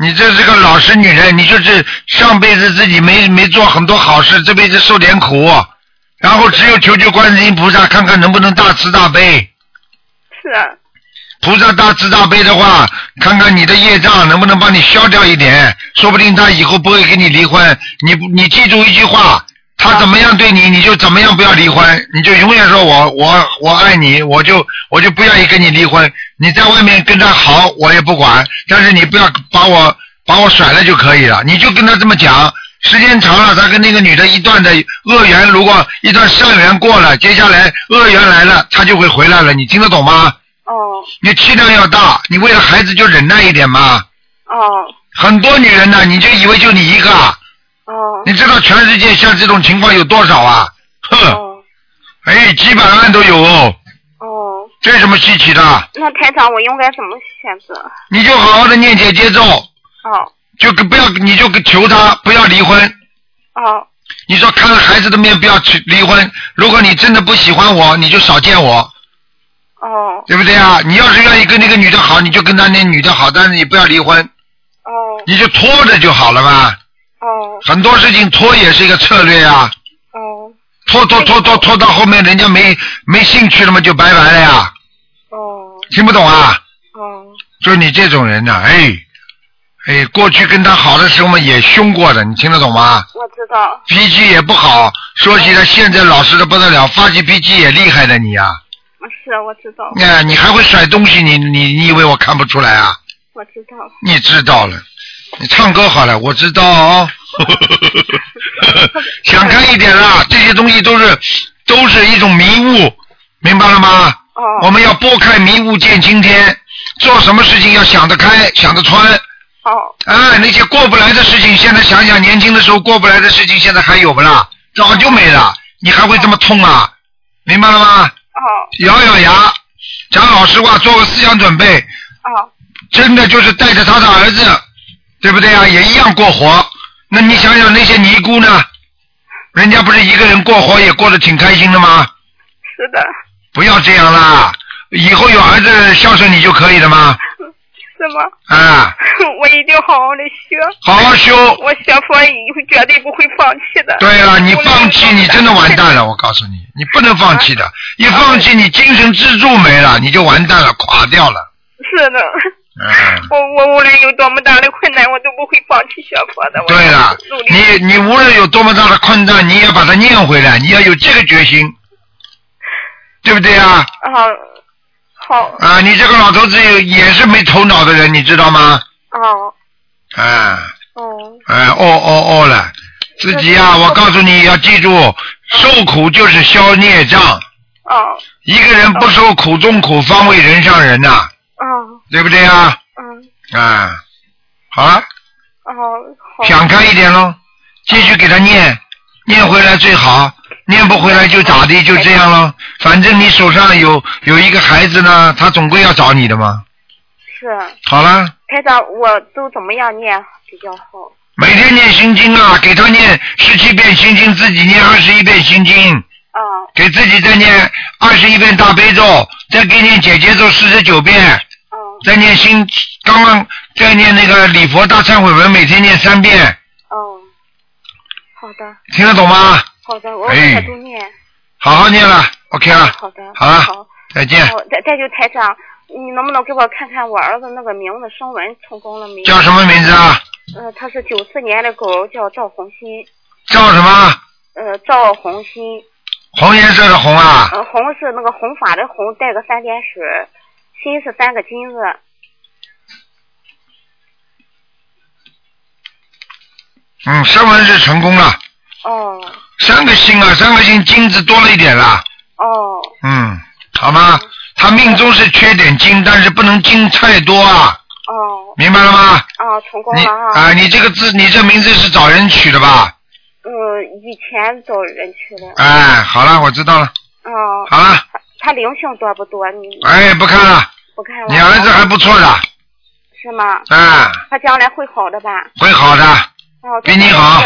你这是个老实女人，你就是上辈子自己没没做很多好事，这辈子受点苦，然后只有求求观世音菩萨，看看能不能大慈大悲。是啊，菩萨大慈大悲的话，看看你的业障能不能帮你消掉一点，说不定他以后不会跟你离婚。你你记住一句话，他怎么样对你，你就怎么样不要离婚，你就永远说我我我爱你，我就我就不愿意跟你离婚。你在外面跟他好，我也不管，但是你不要把我把我甩了就可以了。你就跟他这么讲，时间长了，他跟那个女的一段的恶缘，如果一段善缘过了，接下来恶缘来了，他就会回来了。你听得懂吗？哦你气量要大，你为了孩子就忍耐一点嘛。哦很多女人呢，你就以为就你一个，哦你知道全世界像这种情况有多少啊？哼，哦哎，几百万都有哦，哦，这有什么稀奇的？那台长我应该怎么选择？你就好好的念姐姐咒，哦就跟不要，你就求他不要离婚。哦你说看了孩子的面不要去离婚，如果你真的不喜欢我，你就少见我，哦对不对啊？你要是愿意跟那个女的好，你就跟他那女的好，但是你不要离婚，哦你就拖着就好了嘛。哦很多事情拖也是一个策略呀、哦拖拖拖拖拖到后面，人家没没兴趣了嘛，就拜拜了呀。哦听不懂啊？哦就你这种人呐、哎哎，过去跟他好的时候嘛也凶过的，你听得懂吗？我知道。脾气也不好，说起来现在老实的不得了，发起脾气也厉害的你呀、是我知道。哎，你还会甩东西，你你你以为我看不出来啊？我知道。你知道了，你唱歌好了，我知道哦。想开一点啦，这些东西都是都是一种迷雾，明白了吗？哦。我们要拨开迷雾见青天，做什么事情要想得开，想得穿。哦。哎，那些过不来的事情，现在想想，年轻的时候过不来的事情，现在还有不啦？早就没了，你还会这么痛啊？明白了吗？哦。咬咬牙，讲老实话，做个思想准备，哦真的就是带着他的儿子，对不对啊？也一样过活。那你想想那些尼姑呢？人家不是一个人过活也过得挺开心的吗？是的，不要这样啦，以后有儿子孝顺你就可以了吗？是吗？啊，我一定好好的学。好好修。我学佛以后绝对不会放弃的。对了，你放弃你真的完蛋了，我告诉你，你不能放弃的，一放弃你精神支柱没了，你就完蛋了，垮掉了。是的，嗯，我我无论有多么大的困难，我都不会放弃学佛的。对了。你你无论有多么大的困难，你也把它念回来，你要有这个决心，对不对啊？好，好。啊，你这个老头子也也是没头脑的人，你知道吗？哦。啊，哦。哎，哦哦哦了，自己呀、我告诉你要记住，受苦就是消孽障，哦。一个人不受苦中苦，方为人上人呐、哦。对不对啊？嗯。啊，好了，哦好。想开一点喽，继续给他念，念回来最好，念不回来就咋地，就这样了。反正你手上有有一个孩子呢，他总归要找你的嘛。是好了，台长，我都怎么样念比较好？每天念心经啊，给他念十七遍心经，自己念二十一遍心经，啊给自己再念二十一遍大悲咒，再给念姐姐咒四十九遍，嗯再念心，刚刚再念那个礼佛大忏悔文，每天念三遍，哦，好的听得懂吗？好的，我哎每天都念。好好念了，OK 了，好的好了好。再见。哦，再再就台长，你能不能给我看看我儿子那个名字声纹成功了没？叫什么名字啊？呃，他是九四年的狗，叫赵红心。赵什么？呃，赵红心。红颜色的红啊？呃，红是那个红法的红，带个三点水，心是三个金字。嗯，声纹是成功了，哦三个星啊，三个星金子多了一点啦。哦嗯，好吗？他命中是缺点金，但是不能金太多啊，哦明白了吗？哦，成功你了啊、哈。你这个字，你这名字是找人取的吧？呃，以前找人取的。哎，好了，我知道了。哦。好了，他灵性多不多？你哎，不看了，不看了。你儿子还不错的，是吗？哎，他将来会好的吧？会好的。哦，比你好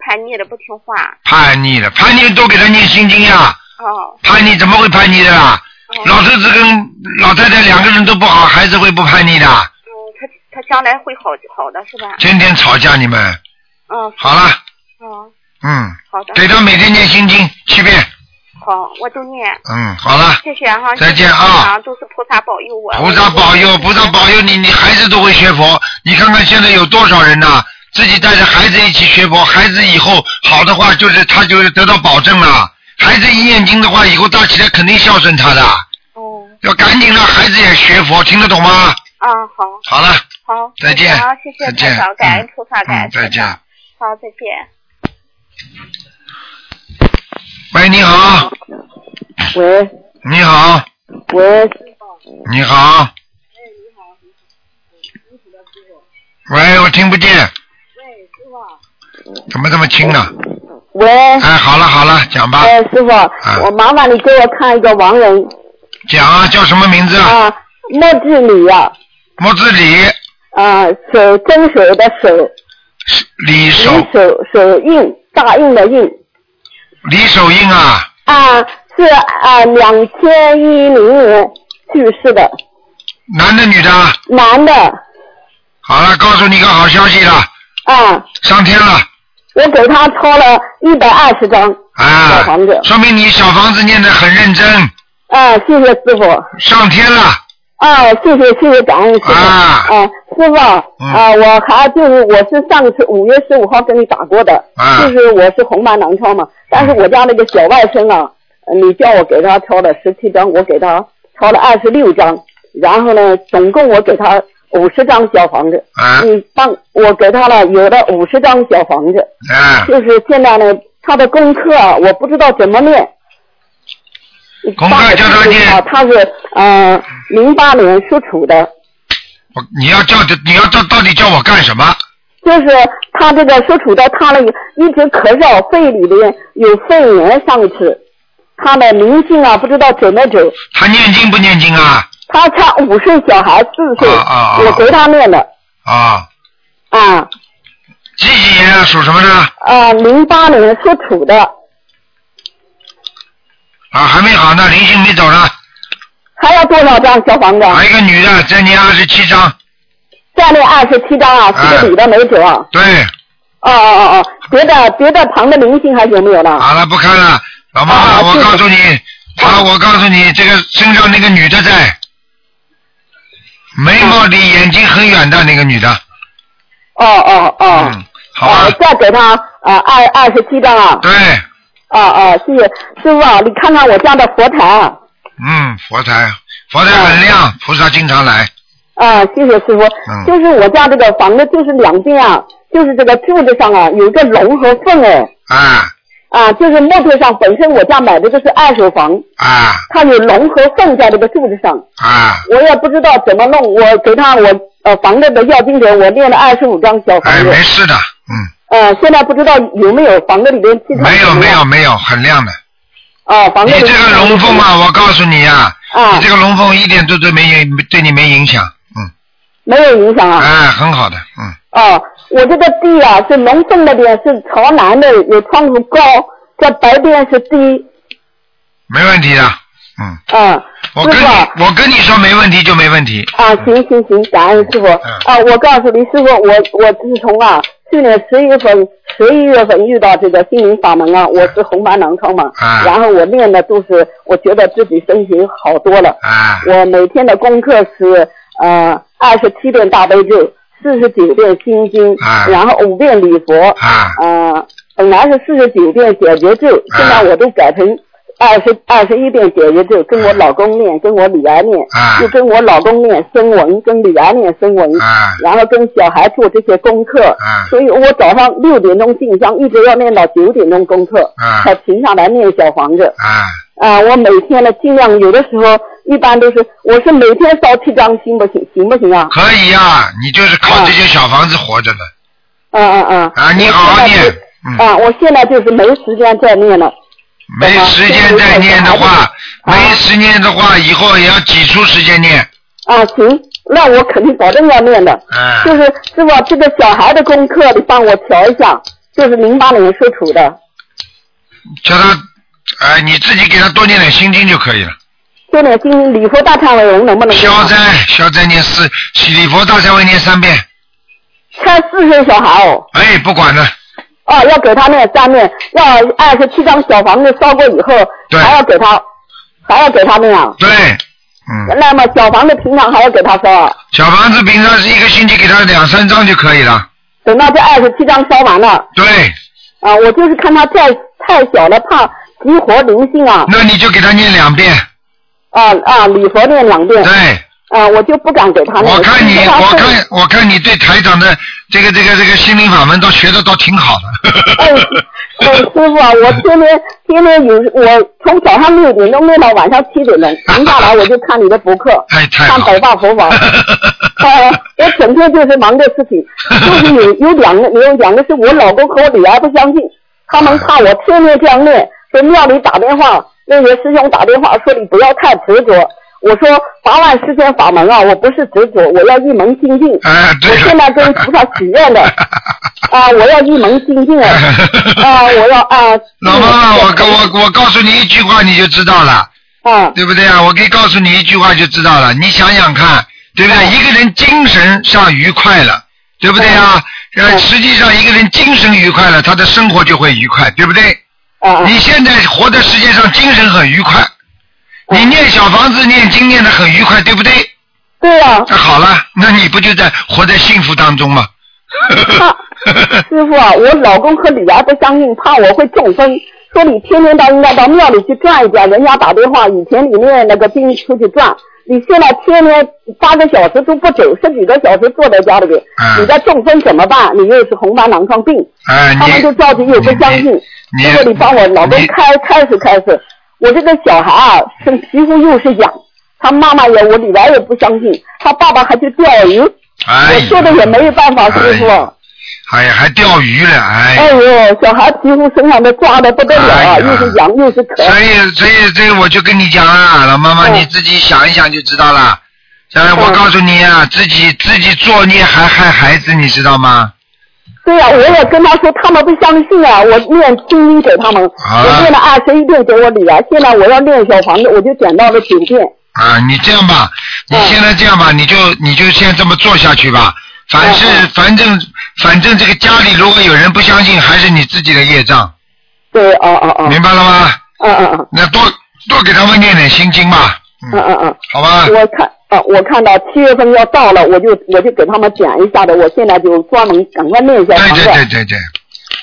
叛逆的不听话。叛逆的，叛逆都给他念心经呀。哦。叛逆怎么会叛逆的啦？老头子跟老太太两个人都不好，孩子会不叛逆的？嗯，他他将来会好好的是吧？天天吵架你们，嗯。好了，嗯，嗯，好的。给他每天念心经七遍，好，我都念。嗯，好了，谢谢哈。再见啊都是菩萨保佑我。菩萨保佑，菩萨保佑你，你孩子都会学佛。你看看现在有多少人呐、自己带着孩子一起学佛，孩子以后好的话，就是他就是得到保证了。孩子一念经的话，以后大起来肯定孝顺他的。哦。要赶紧让孩子也学佛，听得懂吗？啊，好。好了。好。再见好，谢谢再见台长，感恩菩萨，感恩嗯再见。好，再见。喂，你好，喂你好，喂，你好。喂，我听不见。怎么这么轻啊？喂。哎，好了好了，讲吧。哎，师傅，我麻烦你给我看一个亡人。讲啊，叫什么名字啊？啊，莫志礼啊，莫志礼，啊，手真手的手，李手。李手手印大印的印。李手印啊，啊，是啊，两千一零年去世的。男的女的？男的。好了，告诉你个好消息了，啊，上天了。我给他抄了一百二十张啊小房子，说明你小房子念得很认真，啊，谢谢师傅。上天了。啊，谢谢谢谢，感恩师傅。啊。啊，师傅啊，我还就是我是上次五月十五号跟你打过的，啊。就是我是红斑狼疮嘛，但是我家那个小外甥啊，呃你叫我给他抄了十七张，我给他抄了二十六张，然后呢，总共我给他五十张小房子，啊你帮我给他了有了五十张小房子，啊，就是现在呢，他的功课啊，我不知道怎么念。功课叫他念啊，他是呃零八年属鼠的，我你要叫的，你要到到底叫我干什么？就是他这个属鼠的，他那个一直咳嗽，肺里边有肺炎，上次他的灵性啊，不知道走没走。他念经不念经啊？他差五岁小孩四岁，啊啊啊我给他念的啊，啊几几年啊？属什么的？啊，零八年属土的，啊，还没好呢，灵性没走呢。还要多少张小房子？还有一个女的，在念二十七章。再念二十七张啊，是个女的没走啊。对，哦哦哦哦，别的别的旁的灵性还有没有了？好了，不看了，老妈妈，我告诉你，他，我告诉你，这个身上那个女的在，眉毛离眼睛很远的那个女的，哦哦哦。嗯，好再给她啊二二十七张啊。对，哦哦，谢谢。师傅啊，你看看我家的佛台啊。嗯，佛台，佛台很亮，菩萨经常来，啊，谢谢师傅。嗯。就是我家这个房子，就是两边啊，就是这个柱子上啊有一个龙和凤哎，啊啊，就是木头上本身我家买的这是二手房，啊它有龙和凤在这个柱子上，啊，我也不知道怎么弄，我给他我呃房子的要经者，我练了二十五张小房哎，子，没事的，嗯，呃，现在不知道有没有房子里面气场没有没有没有，很亮的。哦，房你子里这个龙凤啊，我告诉你呀、啊你这个龙凤一点都都没影，对你没影响，嗯，没有影响啊。哎，很好的，嗯，哦，我这个地啊是龙凤那边是朝南的，有窗户高，这白边是低，没问题的，嗯，嗯。我跟你我跟你说没问题就没问题，啊，行行行，感恩师傅。嗯。啊，我告诉你，师傅，我我自从啊去年十月份、十一月份遇到这个心灵法门啊，我是红斑狼疮嘛，啊。然后我练的都是，我觉得自己身体好多了。啊。我每天的功课是呃二十七遍大悲咒，四十九遍心经，啊。然后五遍礼佛，啊。呃，本来是四十九遍解决咒，现在我都改成二十二十一遍解决咒，跟我老公念，跟我女儿念，啊。又跟我老公念声文，跟女儿念声文，啊。然后跟小孩做这些功课，啊。所以我早上六点钟进香，一直要念到九点钟功课，啊。才停下来念小房子。啊，啊，我每天呢，尽量有的时候一般都是，我是每天烧七张，行不行？行不行啊？可以呀、你就是靠这些小房子活着的，嗯嗯嗯。啊你好好念嗯啊，我现在就是没时间再念了。没时间再念的话，啊没时间的话，以后也要挤出时间念，啊，行，那我肯定保证要念的。啊就是师傅，这个小孩的功课你帮我调一下，就是零八年属土的，叫他，哎，你自己给他多念点心经就可以了。就点心礼佛大忏悔文能不能？消灾，消灾念四，礼佛大忏悔念三遍。才四岁小孩哦。哎，不管了，哦，要给他念三面，要二十七张小房子烧过以后，还要给他，还要给他念啊。对，嗯，那么小房子平常还要给他烧啊，小房子平常是一个星期给他两三张就可以了。等到这二十七张烧完了。对。啊，我就是看他太太小了，怕激活灵性啊。那你就给他念两遍。啊啊，礼佛念两遍。对。啊，我就不敢给他念。我看你，我看，我看你对台长的这个这个这个心灵法门都学的都挺好的。哎，哎，师傅啊，我天天天天有我从早上六点钟念到晚上七点钟，停下来我就看你的博客，哎，太看百大佛法。呃，我整天就是忙这事情，就是有有两个有两个是我老公和我女儿不相信，他们怕我天天这样念，说庙里打电话，那些师兄打电话说你不要太执着。我说八万四千法门啊，我不是执着，我要一门精进。哎，对我现在跟菩萨许愿的，啊，我要一门精进啊，啊，我要啊。老妈妈，我跟我我告诉你一句话你就知道了，啊，对不对啊？我可以告诉你一句话就知道了。你想想看，对不对？一个人精神上愉快了，对不对啊？呃，实际上一个人精神愉快了，他的生活就会愉快，对不对？啊你现在活在世界上，精神很愉快，你念小房子念经念的很愉快，对不对？对啊。那好了，那你不就在活在幸福当中吗？师傅啊，我老公和女儿不相信，怕我会中风，说你天天到应该到庙里去转一转。人家打电话，以前你念那个经出去转，你现在天天八个小时都不走，十几个小时坐在家里边，你在中风怎么办？你又是红斑狼疮病，哎，他们就着急又不相信。师傅，你帮我老公开开始开始，我这个小孩啊，是皮肤又是痒，他妈妈也我女儿也不相信，他爸爸还去钓鱼，哎我说的也没有办法，师傅。哎呀，还钓鱼了，哎。哎呦，小孩皮肤身上都抓的不得了啊，又是痒又是渴。所以，所以，所以我就跟你讲啊，老妈妈，嗯你自己想一想就知道了。哎，我告诉你啊，自己自己作孽还害孩子，你知道吗？对呀、我也跟他说，他们不相信啊，我念心经给他们，啊我念了二十一遍给我女儿，现在我要念小房子，我就减到了九遍。啊，你这样吧，你现在这样吧，你就你就先这么做下去吧。凡是反正反正这个家里如果有人不相信，还是你自己的业障，对，哦哦哦。明白了吗？嗯嗯嗯。那多多给他们念点心经吧，嗯嗯嗯。好吧？我看啊，我看到七月份要到了，我就我就给他们讲一下的，我现在就专门赶快念小房子。对对对对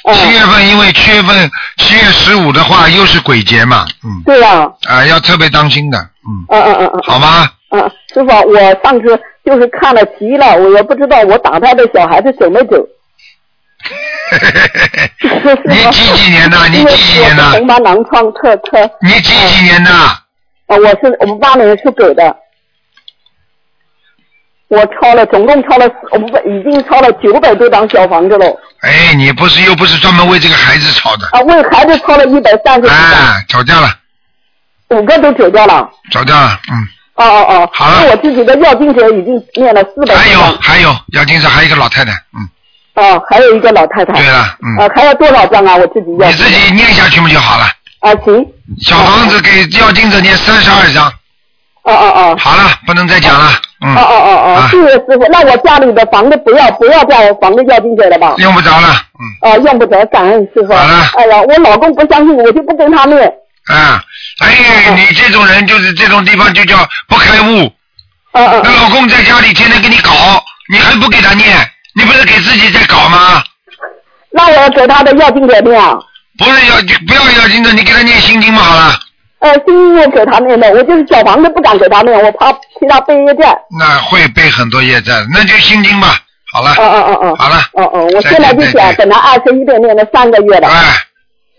嗯对。七月份因为七月份七月十五的话又是鬼节嘛，嗯。对呀、啊，要特别当心的，嗯，嗯嗯嗯嗯。好吗？嗯，师傅，我上次就是看了急了，我也不知道我打胎的小孩子走没走。你几几年的？你几几年的？红斑狼疮特特。你几几年的？啊，我是我们八零是狗的。我抄了，总共抄了，我们已经抄了九百多张小房子了。哎，你不是又不是专门为这个孩子抄的，啊，为孩子抄了一百三十几张，哎，吵架了，五个都走掉了。吵架了，嗯。哦哦哦。好了我自己的要经者已经念了四百还有。还有，要经常还有一个老太太，嗯，哦，还有一个老太太。对了，嗯，啊，还要多少张啊？我自己要。你自己念下去不就好了？啊，行。小房子给要经者念三十二张。哦哦哦。好了，不能再讲了，嗯。哦哦哦谢谢师傅。那我家里的房子不要不要在房子要经者了吧？用不着了，嗯啊，用不着，感恩师傅。好了哎呀，我老公不相信，我就不跟他念。啊，哎，你这种人就是这种地方就叫不开悟。嗯嗯。那老公在家里天天给你搞，你还不给他念，你不是给自己在搞吗？那我要给他的要经者念啊。不是要不要要经者，你给他念心经嘛好了。呃，心经我给他念的，我就是小房子不敢给他念，我怕替他背业债。那会背很多业债，那就心经吧。好了。嗯嗯嗯嗯。好了。嗯嗯，我现在就想等到二十一遍念了三个月的。哎。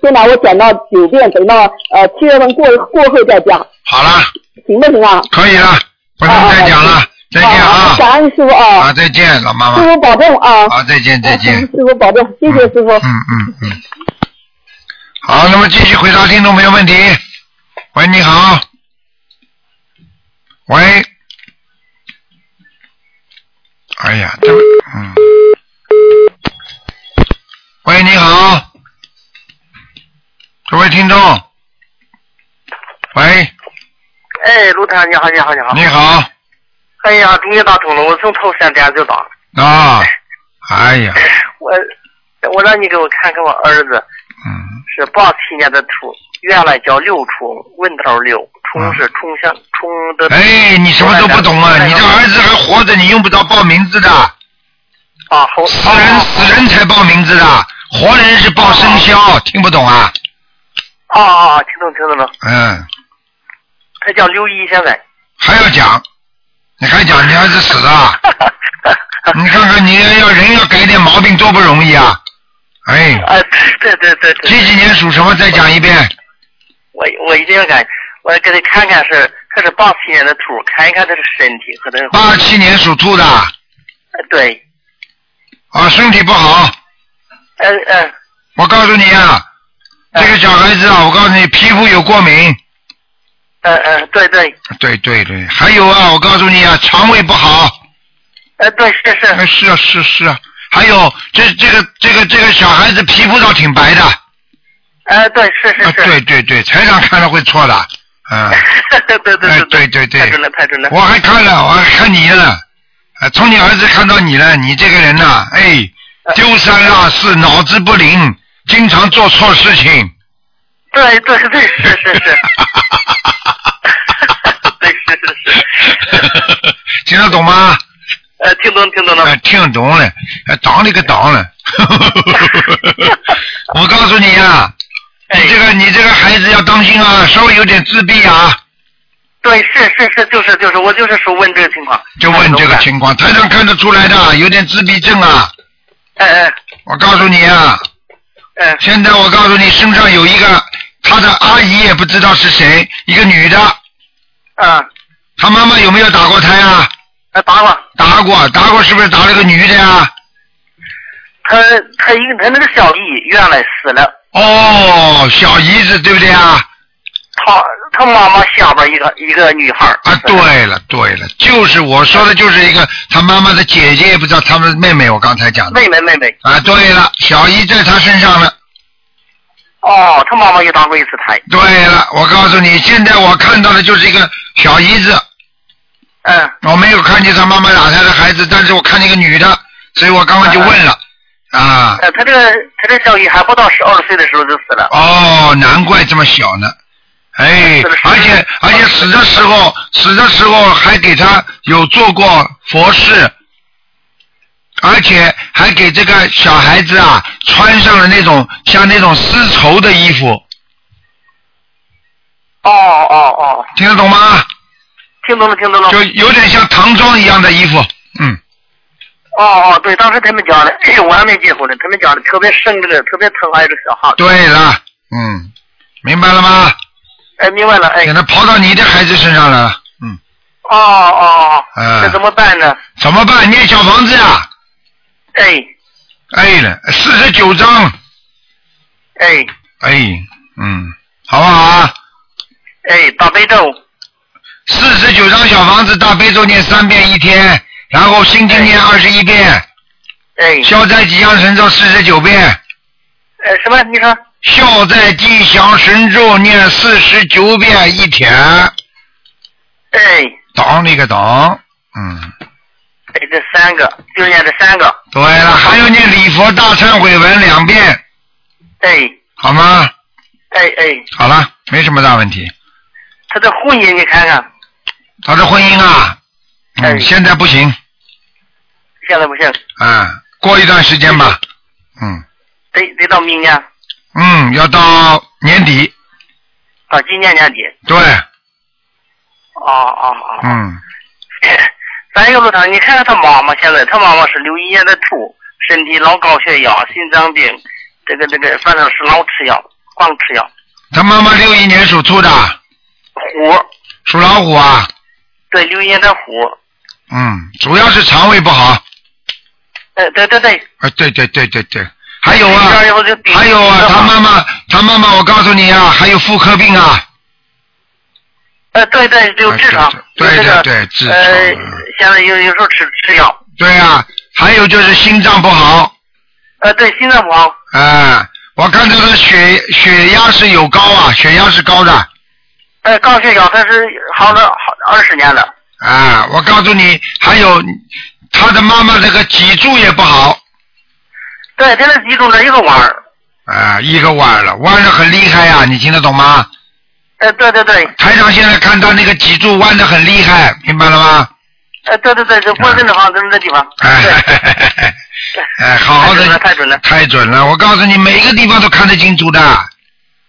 现在我减到九遍，等到呃七月份过过后再加，好了，行不行啊？可以了，不能再讲了，再见啊。感恩师傅啊。啊，再见，老妈妈。师傅保重啊。好，再见，再见。师傅保重，谢谢师傅。嗯嗯嗯。好，那么继续回答听众朋友问题。喂，你好。喂。哎呀，这位，嗯。喂，你好。各位听众。喂，哎，卢台，你好，你好，你好。你好。哎呀，终于打通了，我从头三点就打。啊，哎呀，我我让你给我看看我儿子，嗯，是八七年的兔，原来叫刘冲，文头六，冲是冲向冲的。哎，你什么都不懂啊！你这儿子还活着，你用不着报名字的。啊，好。死人死人才报名字的，活人是报生肖，听不懂啊？啊啊啊，听懂听懂了。嗯，他叫刘一，现在。还要讲，你还讲你儿子死了？你看看你要人要改点毛病多不容易啊！哎。啊，对对对对。几几年属什么？再讲一遍。我我一定要改，我要给他看看是他是八七年的兔，看一看他的身体和他的。八七年属兔的。呃对。啊，身体不好。嗯嗯。我告诉你啊，这个小孩子啊，我告诉你，皮肤有过敏。嗯嗯，对对。对对对，还有啊，我告诉你啊，肠胃不好。呃，对，是是。是啊是是啊，还有这这个这个这个小孩子皮肤倒挺白的。呃，对，是是啊，是。对对对，财长看了会错的，嗯。对对对哎对对对。太准了太准了。我还看了，我还看你了，啊，从你儿子看到你了，你这个人呐、哎，丢三落四，脑子不灵，经常做错事情。对对对，是是是。对，是是是。听得懂吗？呃，听懂听懂了。哎，听懂了，哎，当了个当了。我告诉你啊，哎你这个你这个孩子要当心啊，稍微有点自闭啊。对，是是是，就是就是，我就是说问这个情况。就问这个情况，台上看得出来的，有点自闭症啊。哎哎。我告诉你啊。哎。现在我告诉你，身上有一个他的阿姨也不知道是谁，一个女的。啊。他妈妈有没有打过胎啊？呃，打过。打过，打过，是不是打了个女的呀？他他他一个他那个小姨原来死了，哦，小姨子对不对啊？他他妈妈下边一个一个女孩儿啊，对了对了，就是我说的就是一个他妈妈的姐姐，也不知道他们妹妹，我刚才讲的。妹妹妹妹。啊，对了，小姨在他身上了。哦，他妈妈也打过一次胎。对了，我告诉你，现在我看到的就是一个小姨子。嗯。我没有看见他妈妈打胎的孩子，但是我看见一个女的，所以我刚刚就问了。啊。呃，他这个他这小姨还不到十二岁的时候就死了。哦，难怪这么小呢。哎，而且而且死的时候，死的时候还给他有做过佛事，而且还给这个小孩子啊穿上了那种像那种丝绸的衣服，哦哦哦，听得懂吗？听懂了，听懂了。就有点像唐装一样的衣服，嗯。哦哦，对，当时他们讲的，哎我还没结婚呢，他们讲的特别生这个，特别疼爱这个小孩。对了，嗯，明白了吗？哎，明白了，哎。可能跑到你的孩子身上来了，嗯。哦哦哦，嗯。那怎么办呢？怎么办？念小房子呀。哎。哎了，四十九章。哎。哎，嗯，好不好啊？哎，大悲咒。四十九张小房子，大悲咒念三遍一天，然后心经念二十一遍。哎。消灾吉祥神咒四十九遍。呃，什么？你说？消灾吉祥神咒念四十九遍一天。哎。当那个当，嗯。哎，这三个就念这三个。对了，还有念礼佛大忏悔文两遍。哎。好吗？哎哎。好了，没什么大问题。他的婚姻你看看。他的婚姻啊，嗯，现在不行，现在不行。啊，过一段时间吧，嗯。得得到明年。嗯，要到年底。啊，今年年底。对。哦哦哦。嗯。咱有路他，你看看他妈妈现在，他妈妈是六一年的兔，身体老高血压、心脏病，这个这个，反正是老吃药，光吃药。他妈妈六一年属兔的。虎。属老虎啊。对，六一年的虎。嗯，主要是肠胃不好。呃，对对对。啊，对对对对对，还有啊，还有啊，他妈妈，他妈妈，我告诉你啊，还有妇科病啊。呃，对对，就痔疮。对对对，痔疮。呃，现在有有时候吃吃药。对啊，还有就是心脏不好。呃，对，心脏不好。啊，我看他的血血压是有高啊，血压是高的。呃，高血压他是好了好二十年了。啊，我告诉你，还有他的妈妈这个脊柱也不好。对，他的脊柱那一个弯儿。啊，一个弯了，弯的很厉害呀、你听得懂吗？呃，对对对。台长现在看到那个脊柱弯的很厉害，明白了吗？呃，对对对，就脖子那方那地方。哎，哎好好的，太准了，太准了！我告诉你，每一个地方都看得清楚的。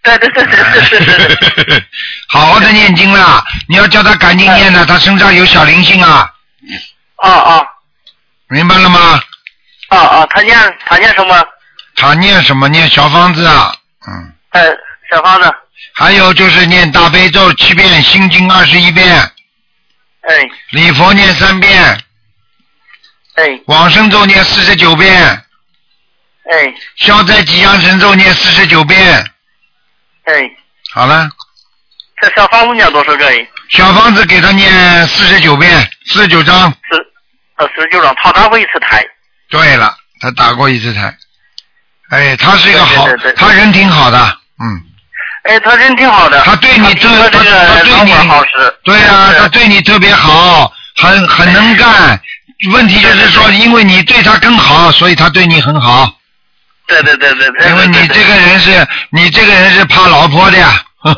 对对对对对对对。好好的念经啦！你要叫他赶紧念呢，他身上有小灵性啊！啊啊明白了吗？啊啊！他念他念什么？他念什么？念小方子啊！嗯。呃，小方子。还有就是念大悲咒七遍，心经二十一遍。哎。礼佛念三遍。哎。往生咒念四十九遍。哎。消灾吉祥神咒念四十九遍。哎。好了，这小方子念多少个？小方子给他念四十九遍，四十九章。四呃四十九张，他打过一次台。对了，他打过一次台。哎，他是一个好对对对，他人挺好的，嗯。哎，他人挺好的。他对你这这个他对你好使。对呀、他对你特别好，很很能干。问题就是说，因为你对他更好，所以他对你很好。对对对对对。因为你这个人是，你这个人是怕老婆的呀。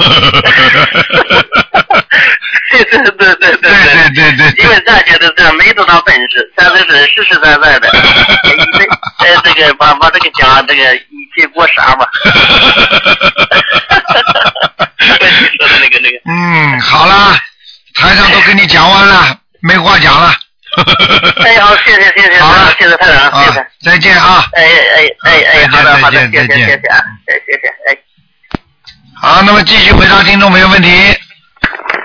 对对对对对对对对。因为咱觉得这没多大本事，咱这是实实在在的，呃，这个把把这个家这个一起过杀吧。说的那个那个。嗯，好了，台上都跟你讲完了，没话讲了。哎，好，谢谢谢谢，啊，谢谢太长，谢谢。再见啊！哎哎哎哎，好的好的，谢谢谢谢啊，哎谢谢哎。好，那么继续回答听众朋友问题。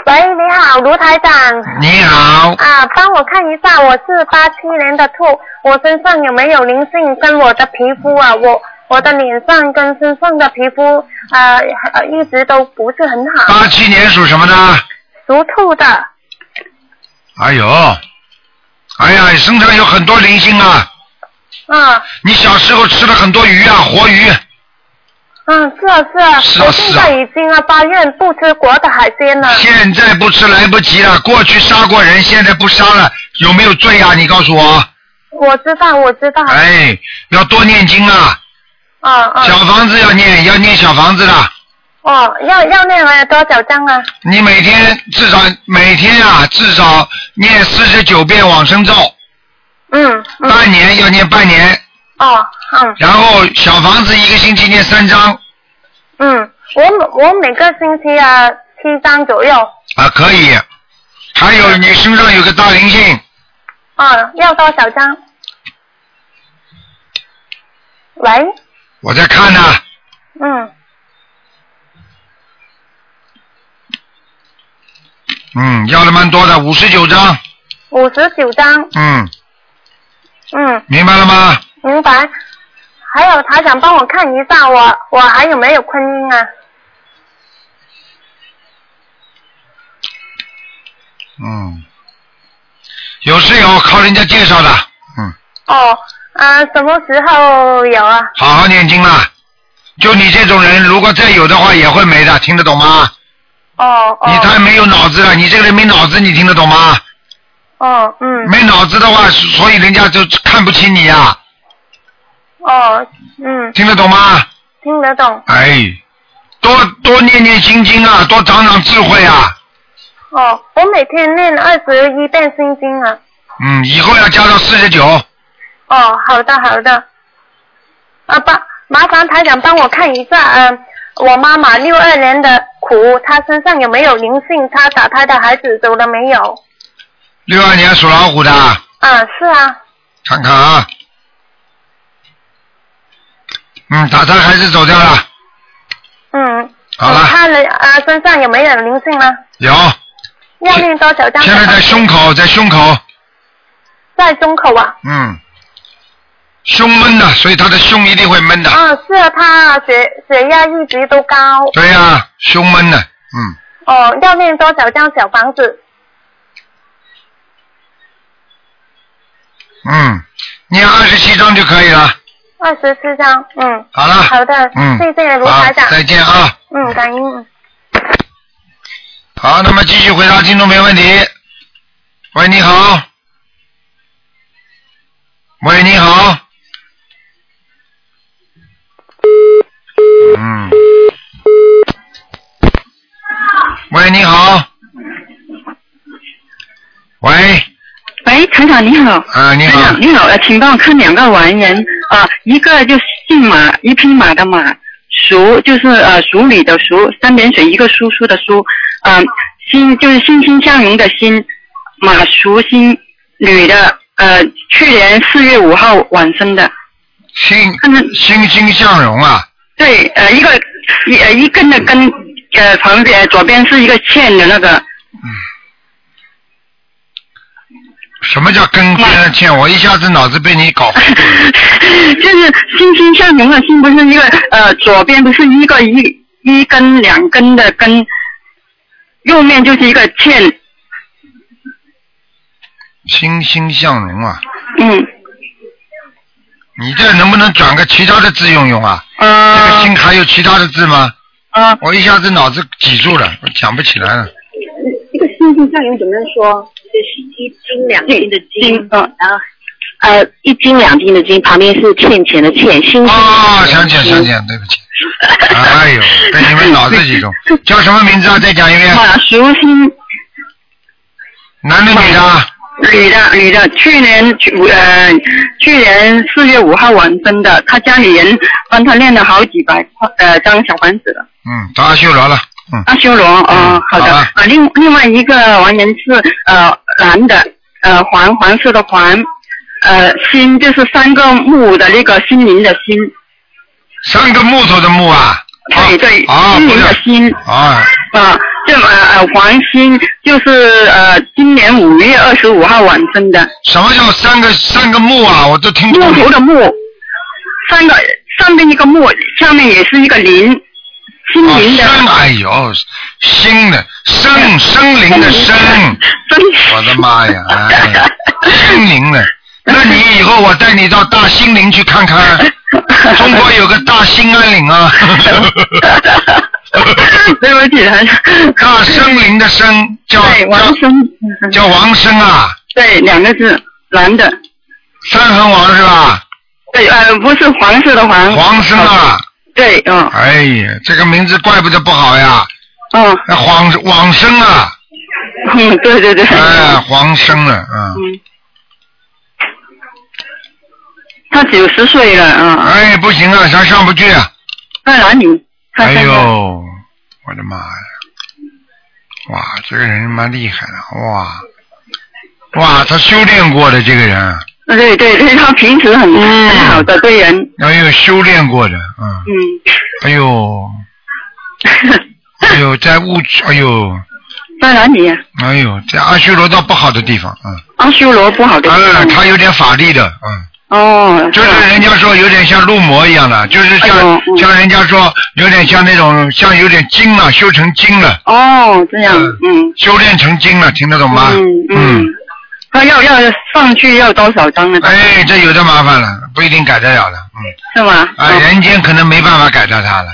喂，你好，卢台长。你好，啊，帮我看一下，我是八七年的兔，我身上有没有灵性？跟我的皮肤啊，我我的脸上跟身上的皮肤啊、呃一直都不是很好。八七年属什么的？属兔的。哎呦，哎呀，身上有很多灵性啊！啊，你小时候吃了很多鱼啊，活鱼。嗯，是啊是啊，是啊我现在已经啊发愿不吃活的海鲜了。现在不吃来不及了，过去杀过人，现在不杀了，有没有罪啊？你告诉我。我知道，我知道。哎，要多念经啊！啊啊。小房子要念，要念小房子的。哦，要要念了多少张啊？你每天至少每天啊，至少念四十九遍往生咒。嗯。半年要念半年，哦，嗯。然后小房子一个星期念三张。嗯，我每我每个星期啊七张左右。啊，可以。还有你身上有个大灵性，啊，要多少张？喂，我在看呢、嗯，嗯，要了蛮多的，五十九张，五十九张，嗯，嗯，明白了吗？明白。还有，他想帮我看一下我我还有没有婚姻啊？嗯，有是有，靠人家介绍的，嗯，哦，啊，什么时候有啊？好好念经啦。就你这种人，如果再有的话，也会没的，听得懂吗？哦哦。你太没有脑子了，你这个人没脑子，你听得懂吗？哦，嗯。没脑子的话，所以人家就看不起你呀、哦，嗯，听得懂吗？听得懂。哎，多多念念心经啊，多长长智慧啊。哦，我每天念二十一遍心经啊。嗯，以后要加到四十九。哦，好的好的。啊，帮麻烦台长帮我看一下，嗯、我妈妈六二年的苦，她身上有没有灵性？她打胎的孩子走了没有？六二年属老虎的，啊，是啊，看看啊。嗯，打胎还是走掉了，嗯。好了他的啊身上有没有灵性呢？有。要念多少张？现在在胸口，在胸口，在胸口啊。嗯，胸闷的，所以他的胸一定会闷的。啊，是啊，他血血压一直都高。对呀、胸闷的，嗯，哦，要念多少张小房子？嗯，念二十七张就可以了。二十四张，嗯。好了好的，嗯谢谢卢台长。再见啊。嗯，感恩。好，那么继续回答听众没问题。喂，你好。喂，你好。嗯。喂，你好。喂，喂，台长你好。啊，你好你好，呃，请帮我看两个完人啊、一个就姓马，一匹马的马，属就是呃属女的属，三点水一个叔叔的叔，嗯、欣就是欣欣向荣的欣，马属欣，女的，呃，去年四月五号晚生的。欣欣欣向荣啊。对，呃，一个一呃一根的根，呃旁边左边是一个欠的那个，什么叫跟别人欠？我一下子脑子被你搞糊涂了。就是欣欣向荣的欣，不是一个呃左边不是一个一一根两根的根，右面就是一个欠，欣欣向荣啊。嗯。你这能不能转个其他的字用用啊？呃。这个欣还有其他的字吗？啊。我一下子脑子挤住了，我想不起来了。这个欣欣向荣怎么说？就是一斤两斤的斤，嗯，然后呃一斤两斤的斤，旁边是欠钱的欠，欣欣。啊，想起来，想起来，对不起。哎呦，被你们脑子挤中。叫什么名字啊？再讲一遍。马淑欣。男的女的啊？女的，女的，去年去呃，去年四月五号完生的，他家里人帮他练了好几百块呃张小房子了。嗯，到阿修罗了。嗯。阿修罗，嗯，好的。啊，另另外一个完人是呃男的，呃黄黄色的黄，呃心就是三个木的那个心灵的心。三个木头的木啊？对对，啊，心灵的心。啊。啊，这呃呃黄心，就是呃今年五月二十五号晚生的。什么叫三个三个木啊？我都听不懂。木头的木，三个上面一个木，下面也是一个林，心灵的。哦生，哎呦，心的生，生灵的生，我的妈呀，哎，心灵的。那你以后我带你到大兴林去看看，中国有个大兴安岭啊。对不起。大森林的森叫对王生，叫王生啊，对，两个字，男的。三横王是吧？对，呃，不是黄色的黄。黄生啊。对，嗯。哎呀，这个名字怪不得不好呀。嗯。那黄往生啊。嗯，对对对。哎，黄生了，嗯。嗯。他九十岁了，嗯。哎，不行啊，他上不去啊。在哪里？哎呦，我的妈呀！哇，这个人蛮厉害的，哇，哇，他修炼过的这个人，啊对对对，他平时很、很好的对人。哎呦，修炼过的，嗯，嗯。哎呦，哎呦，在物质，哎呦，在哪里呀、哎呦，在阿修罗道不好的地方，嗯，阿修罗不好的地方。啊，他有点法力的，嗯。哦。就是人家说有点像入魔一样的，就是像、嗯像人家说有点像那种像有点精了，修成精了，哦，这样，嗯。修炼成精了，听得懂吗？嗯嗯。他要要上去要多少张呢？哎，这有的麻烦了，不一定改得了的，嗯。是吗？啊，人间可能没办法改掉他了。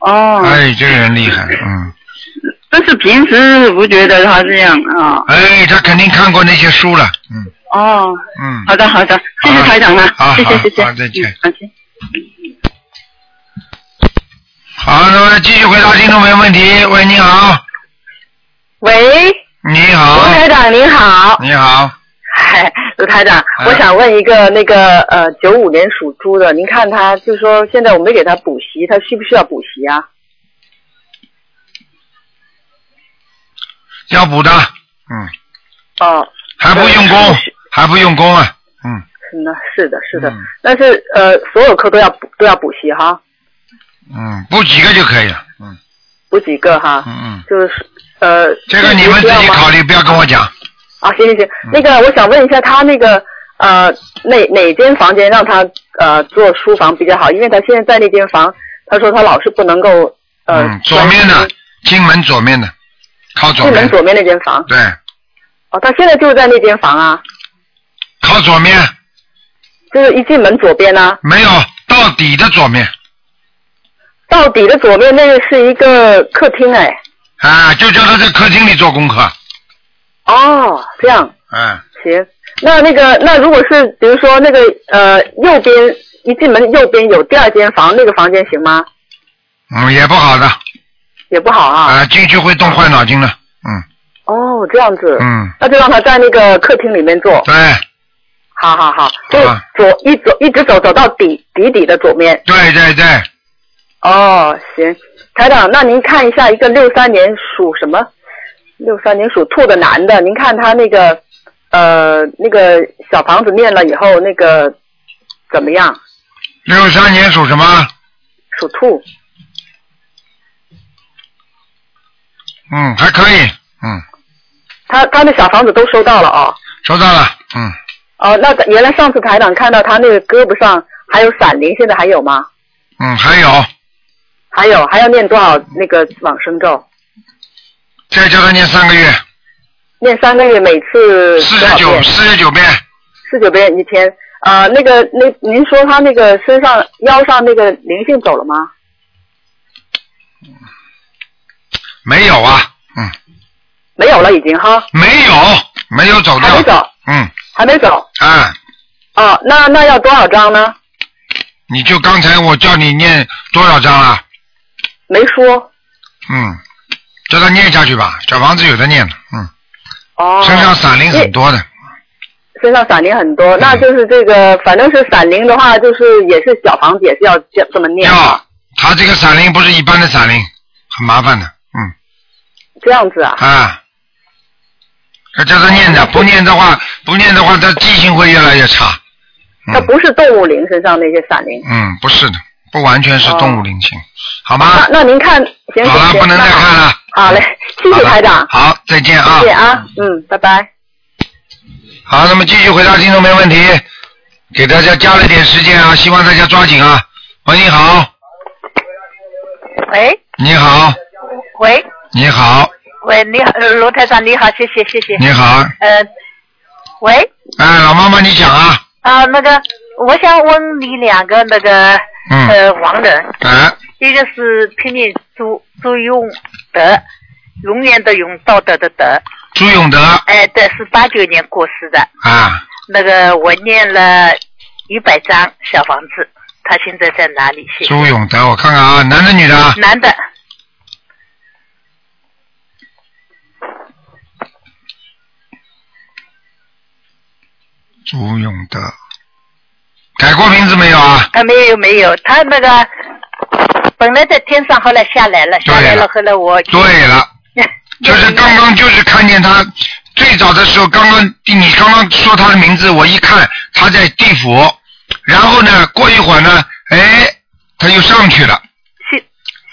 哦。哎，这个人厉害，嗯。但是平时不觉得他这样啊。哎，他肯定看过那些书了，嗯哦。嗯。好的好的，谢谢台长啊，谢谢谢谢。好再见嗯好，谢谢。好，那么继续回答听众朋友问题。喂，你好，喂，你好卢，台长您好，你好，嗨，卢台长，哎。我想问一个那个呃九五年属猪的，您看他就说现在我没给他补习，他需不需要补习啊？要补的，嗯，哦，还不用功，还不用功啊，嗯，是的，是的，是的，但是呃所有课都要补都要补习哈，嗯，补几个就可以了，嗯。补几个哈，嗯嗯，就是呃这个你们自己考虑，不要跟我讲。啊，行行行，嗯。那个我想问一下，他那个呃哪哪间房间让他呃做书房比较好？因为他现在在那间房，他说他老是不能够呃嗯，左面的，进门左面的，靠左面，进门左面那间房。对，哦，他现在就是在那间房啊，靠左面，就是一进门左边啊，没有到底的左面，到底的左面那个是一个客厅哎。啊，就叫他在客厅里做功课，哦，这样嗯，行。那那个那如果是比如说那个呃右边一进门右边有第二间房，那个房间行吗？嗯，也不好的，也不好啊。啊，进去会动坏脑筋的，嗯哦，这样子。嗯，那就让他在那个客厅里面坐。对，好好好，就左一走一直走走到底底底的左面。对对对，哦，行，台长，那您看一下一个六三年属什么？六三年属兔的男的，您看他那个呃那个小房子念了以后那个怎么样？六三年属什么？属兔。嗯，还可以，嗯，他他的小房子都收到了哦。收到了，嗯，哦，那原来上次台长看到他那个胳膊上还有闪灵，现在还有吗？嗯，还有，还有还要念多少那个往生咒？再叫他念三个月，念三个月，每次四十九，四十九遍，四十九遍一天。呃，那个那您说他那个身上腰上那个灵性走了吗？没有啊，嗯，没有了，已经哈。没有，没有走掉，还没走，嗯，还没走。啊，哦，那那要多少张呢？你就刚才我叫你念多少张了？没说。嗯，叫他念下去吧，小房子有的念了，嗯，哦。身上闪灵很多的，身上闪灵很多，嗯那就是这个，反正是闪灵的话，就是也是小房子，也是要这这么念。要他这个闪灵不是一般的闪灵，很麻烦的，嗯这样子啊？啊，他叫他念的，不念的话，不念的话，他记性会越来越差。他不是动物灵身上那些闪灵。嗯，不是的，不完全是动物灵性，好吗？那那您看，行好了，不能再看了。好嘞，谢谢台长。好，再见啊。谢谢啊，嗯，拜拜。好，那么继续回答听众朋友问题，给大家加了点时间啊，希望大家抓紧啊。喂，你好，喂。你好，喂。你好，喂，你好，呃罗台长，你好，谢谢谢谢。你好，呃，喂。哎，老妈妈你讲啊，啊、那个，我想问你两个那个、嗯。呃亡人，啊，一个是拼命朱朱永德，永远的永，道德的德，朱永德哎，对，是八九年过世的。啊，那个我念了一百张小房子，他现在在哪里？谢谢朱永德，我看看啊，男的女的啊？男的，朱永德，改过名字没有啊？啊，没有没有，他那个本来在天上，后来下来了，下来了，后来我对了，就是刚刚就是看见他最早的时候，刚刚你刚刚说他的名字，我一看他在地府，然后呢，过一会儿呢，哎，他又上去了。现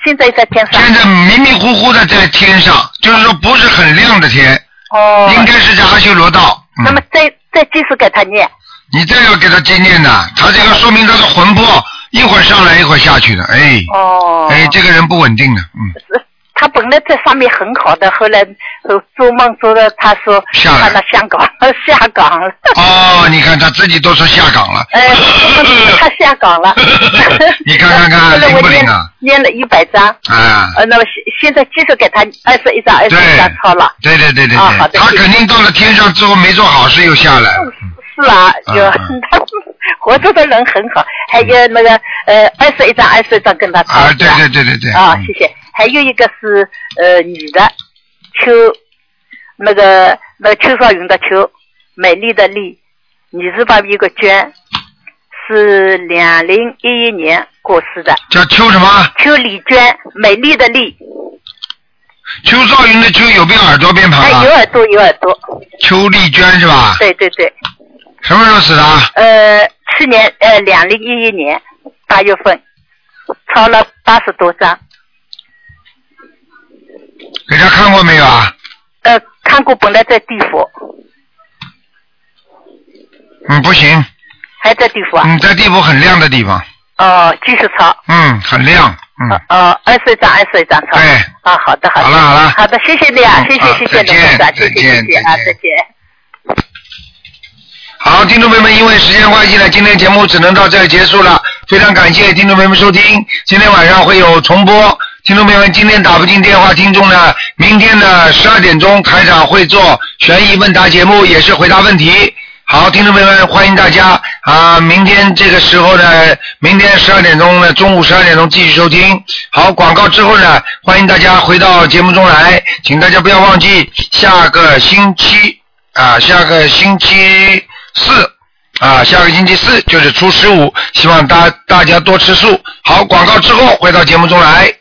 现在在天上。现在迷迷糊糊的在天上，就是说不是很亮的天，哦。应该是在阿修罗道。那么再再继续给他念，你再要给他接念呢，他这个说明他的魂魄一会儿上来一会儿下去的，哎，哦，哎，这个人不稳定的，嗯，他本来在上面很好的，后来呃做梦做的，他说下来。他那香港 下岗了。哦，你看他自己都说下岗了，哎，他下岗了。你看看看后来我念灵不灵啊？念了一百张，啊，呃，那么现现在继续给他二十一张，二十一张抄了。对对对对啊好对，他肯定到了天上之后没做好事又下来了，是啊，就啊他活着的人很好，还有那个呃二十一张，二十一张跟他抄。啊，对对对对对，啊，嗯谢谢。还有一个是呃女的，邱那个那个邱少云的邱，美丽的丽，女字旁一个娟，是两零一一年过世的。叫邱什么？邱丽娟，美丽的丽。邱少云的邱有边耳朵边旁哎，啊有？耳朵有耳朵。邱丽娟是吧？对对对。什么时候死的啊？呃，去年呃两零一一年八月份，抄了八十多张。给他看过没有啊？呃，看过，本来在地府，嗯，不行，还在地府啊。嗯，在地府很亮的地方，哦，继续抄。嗯，很亮，嗯，哦，二十一张，二十一张抄。对。啊，好的，好的。好了好了好的，谢谢你啊，嗯谢谢谢谢好再见卢科长，谢谢谢谢啊，再见。好，听众朋友们，因为时间关系呢，今天节目只能到这儿结束了。非常感谢听众朋友们收听，今天晚上会有重播。听众朋友们，今天打不进电话，听众呢，明天的十二点钟台长会做悬疑问答节目，也是回答问题。好，听众朋友们，欢迎大家啊！明天这个时候呢，明天十二点钟呢，中午十二点钟继续收听。好，广告之后呢，欢迎大家回到节目中来，请大家不要忘记下个星期啊，下个星期四啊，下个星期四就是初十五，希望大大家多吃素。好，广告之后回到节目中来。